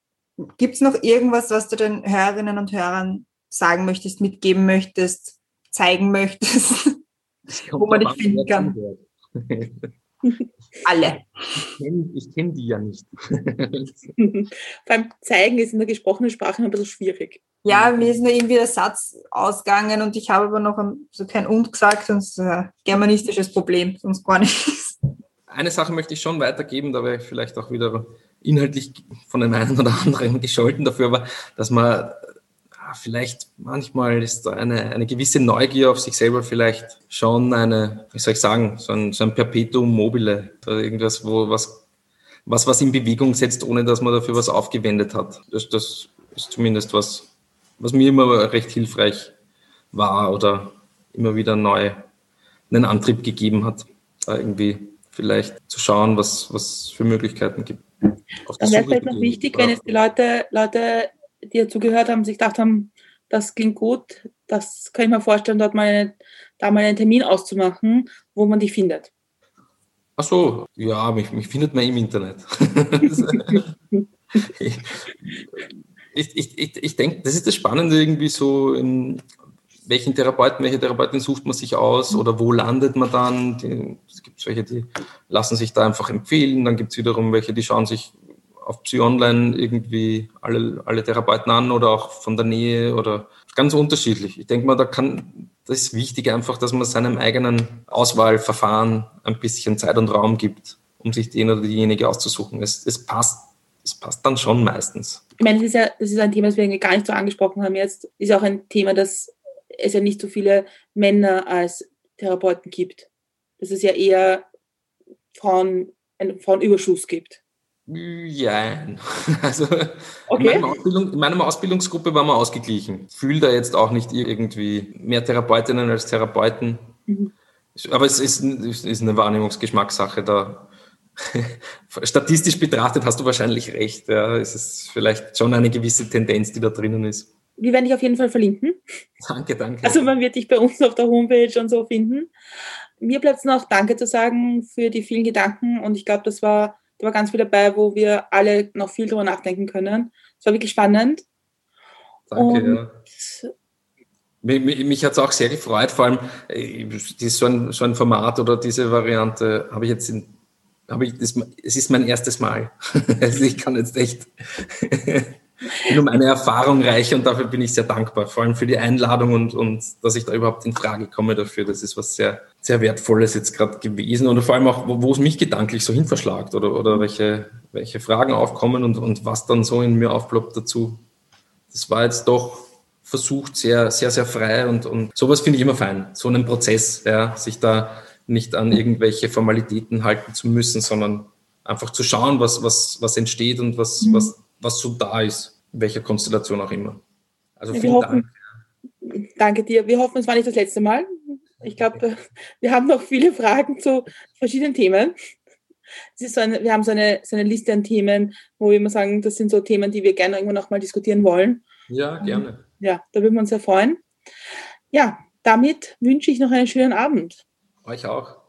Gibt es noch irgendwas, was du den Hörerinnen und Hörern sagen möchtest, mitgeben möchtest, zeigen möchtest, wo man dich finden kann? Alle. Ich kenne die ja nicht. Beim Zeigen ist in der gesprochenen Sprache ein bisschen schwierig. Ja, mir ist nur irgendwie der Satz ausgegangen und ich habe aber noch so kein Und gesagt, sonst äh, germanistisches Problem, sonst gar nichts eine Sache möchte ich schon weitergeben, da wäre ich vielleicht auch wieder inhaltlich von den einen oder anderen gescholten dafür, aber dass man vielleicht manchmal ist da eine, eine gewisse Neugier auf sich selber vielleicht schon eine, wie soll ich sagen, so ein, so ein Perpetuum mobile, irgendwas, wo was, was was in Bewegung setzt, ohne dass man dafür was aufgewendet hat. Das, das ist zumindest was, was mir immer recht hilfreich war oder immer wieder neu einen Antrieb gegeben hat, da irgendwie vielleicht zu schauen, was, was für Möglichkeiten gibt. Dann wäre vielleicht noch wichtig, wenn jetzt die Leute, Leute, die ja zugehört haben, sich gedacht haben, das klingt gut, das kann ich mir vorstellen, dort mal eine, da mal einen Termin auszumachen, wo man die findet. Ach so, ja, mich, mich findet man im Internet. ich, ich, ich, ich denke, das ist das Spannende irgendwie so, in, welchen Therapeuten, welche Therapeutin sucht man sich aus oder wo landet man dann? Es gibt welche, die lassen sich da einfach empfehlen, dann gibt es wiederum welche, die schauen sich auf Psy Online irgendwie alle, alle Therapeuten an oder auch von der Nähe oder ganz unterschiedlich. Ich denke mal, da kann, das ist wichtig einfach, dass man seinem eigenen Auswahlverfahren ein bisschen Zeit und Raum gibt, um sich den oder diejenige auszusuchen. Es, es passt, es passt dann schon meistens. Ich meine, das ist ja, das ist ein Thema, das wir gar nicht so angesprochen haben jetzt, ist auch ein Thema, das es ja nicht so viele Männer als Therapeuten gibt. Dass es ja eher Frauen, einen Frauenüberschuss gibt. Ja, also okay. in, meiner in meiner Ausbildungsgruppe waren wir ausgeglichen. Ich fühle da jetzt auch nicht irgendwie mehr Therapeutinnen als Therapeuten. Mhm. Aber es ist, es ist eine Wahrnehmungsgeschmackssache. Da statistisch betrachtet hast du wahrscheinlich recht. Ja. Es ist vielleicht schon eine gewisse Tendenz, die da drinnen ist. Wir werden dich auf jeden Fall verlinken. Danke, danke. Also man wird dich bei uns auf der Homepage und so finden. Mir bleibt es noch Danke zu sagen für die vielen Gedanken und ich glaube, das war, da war ganz viel dabei, wo wir alle noch viel drüber nachdenken können. Es war wirklich spannend. Danke, und ja. Mich, mich hat es auch sehr gefreut, vor allem äh, so, ein, so ein Format oder diese Variante habe ich jetzt in, habe ich das, es ist mein erstes Mal. Also ich kann jetzt echt bin um eine Erfahrung reich und dafür bin ich sehr dankbar, vor allem für die Einladung und, und dass ich da überhaupt in Frage komme dafür. Das ist was sehr, sehr Wertvolles jetzt gerade gewesen und vor allem auch, wo, wo es mich gedanklich so hinverschlagt oder, oder welche, welche Fragen aufkommen und, und was dann so in mir aufploppt dazu. Das war jetzt doch versucht, sehr, sehr, sehr frei und, und sowas finde ich immer fein. So einen Prozess, ja, sich da nicht an irgendwelche Formalitäten halten zu müssen, sondern einfach zu schauen, was, was, was entsteht und was, mhm. was, was so da ist, in welcher Konstellation auch immer. Also vielen hoffen, Dank. Danke dir. Wir hoffen, es war nicht das letzte Mal. Ich glaube, wir haben noch viele Fragen zu verschiedenen Themen. So eine, wir haben so eine, so eine Liste an Themen, wo wir immer sagen, das sind so Themen, die wir gerne irgendwann noch mal diskutieren wollen. Ja, gerne. Ja, da würden wir uns sehr freuen. Ja, damit wünsche ich noch einen schönen Abend. Euch auch.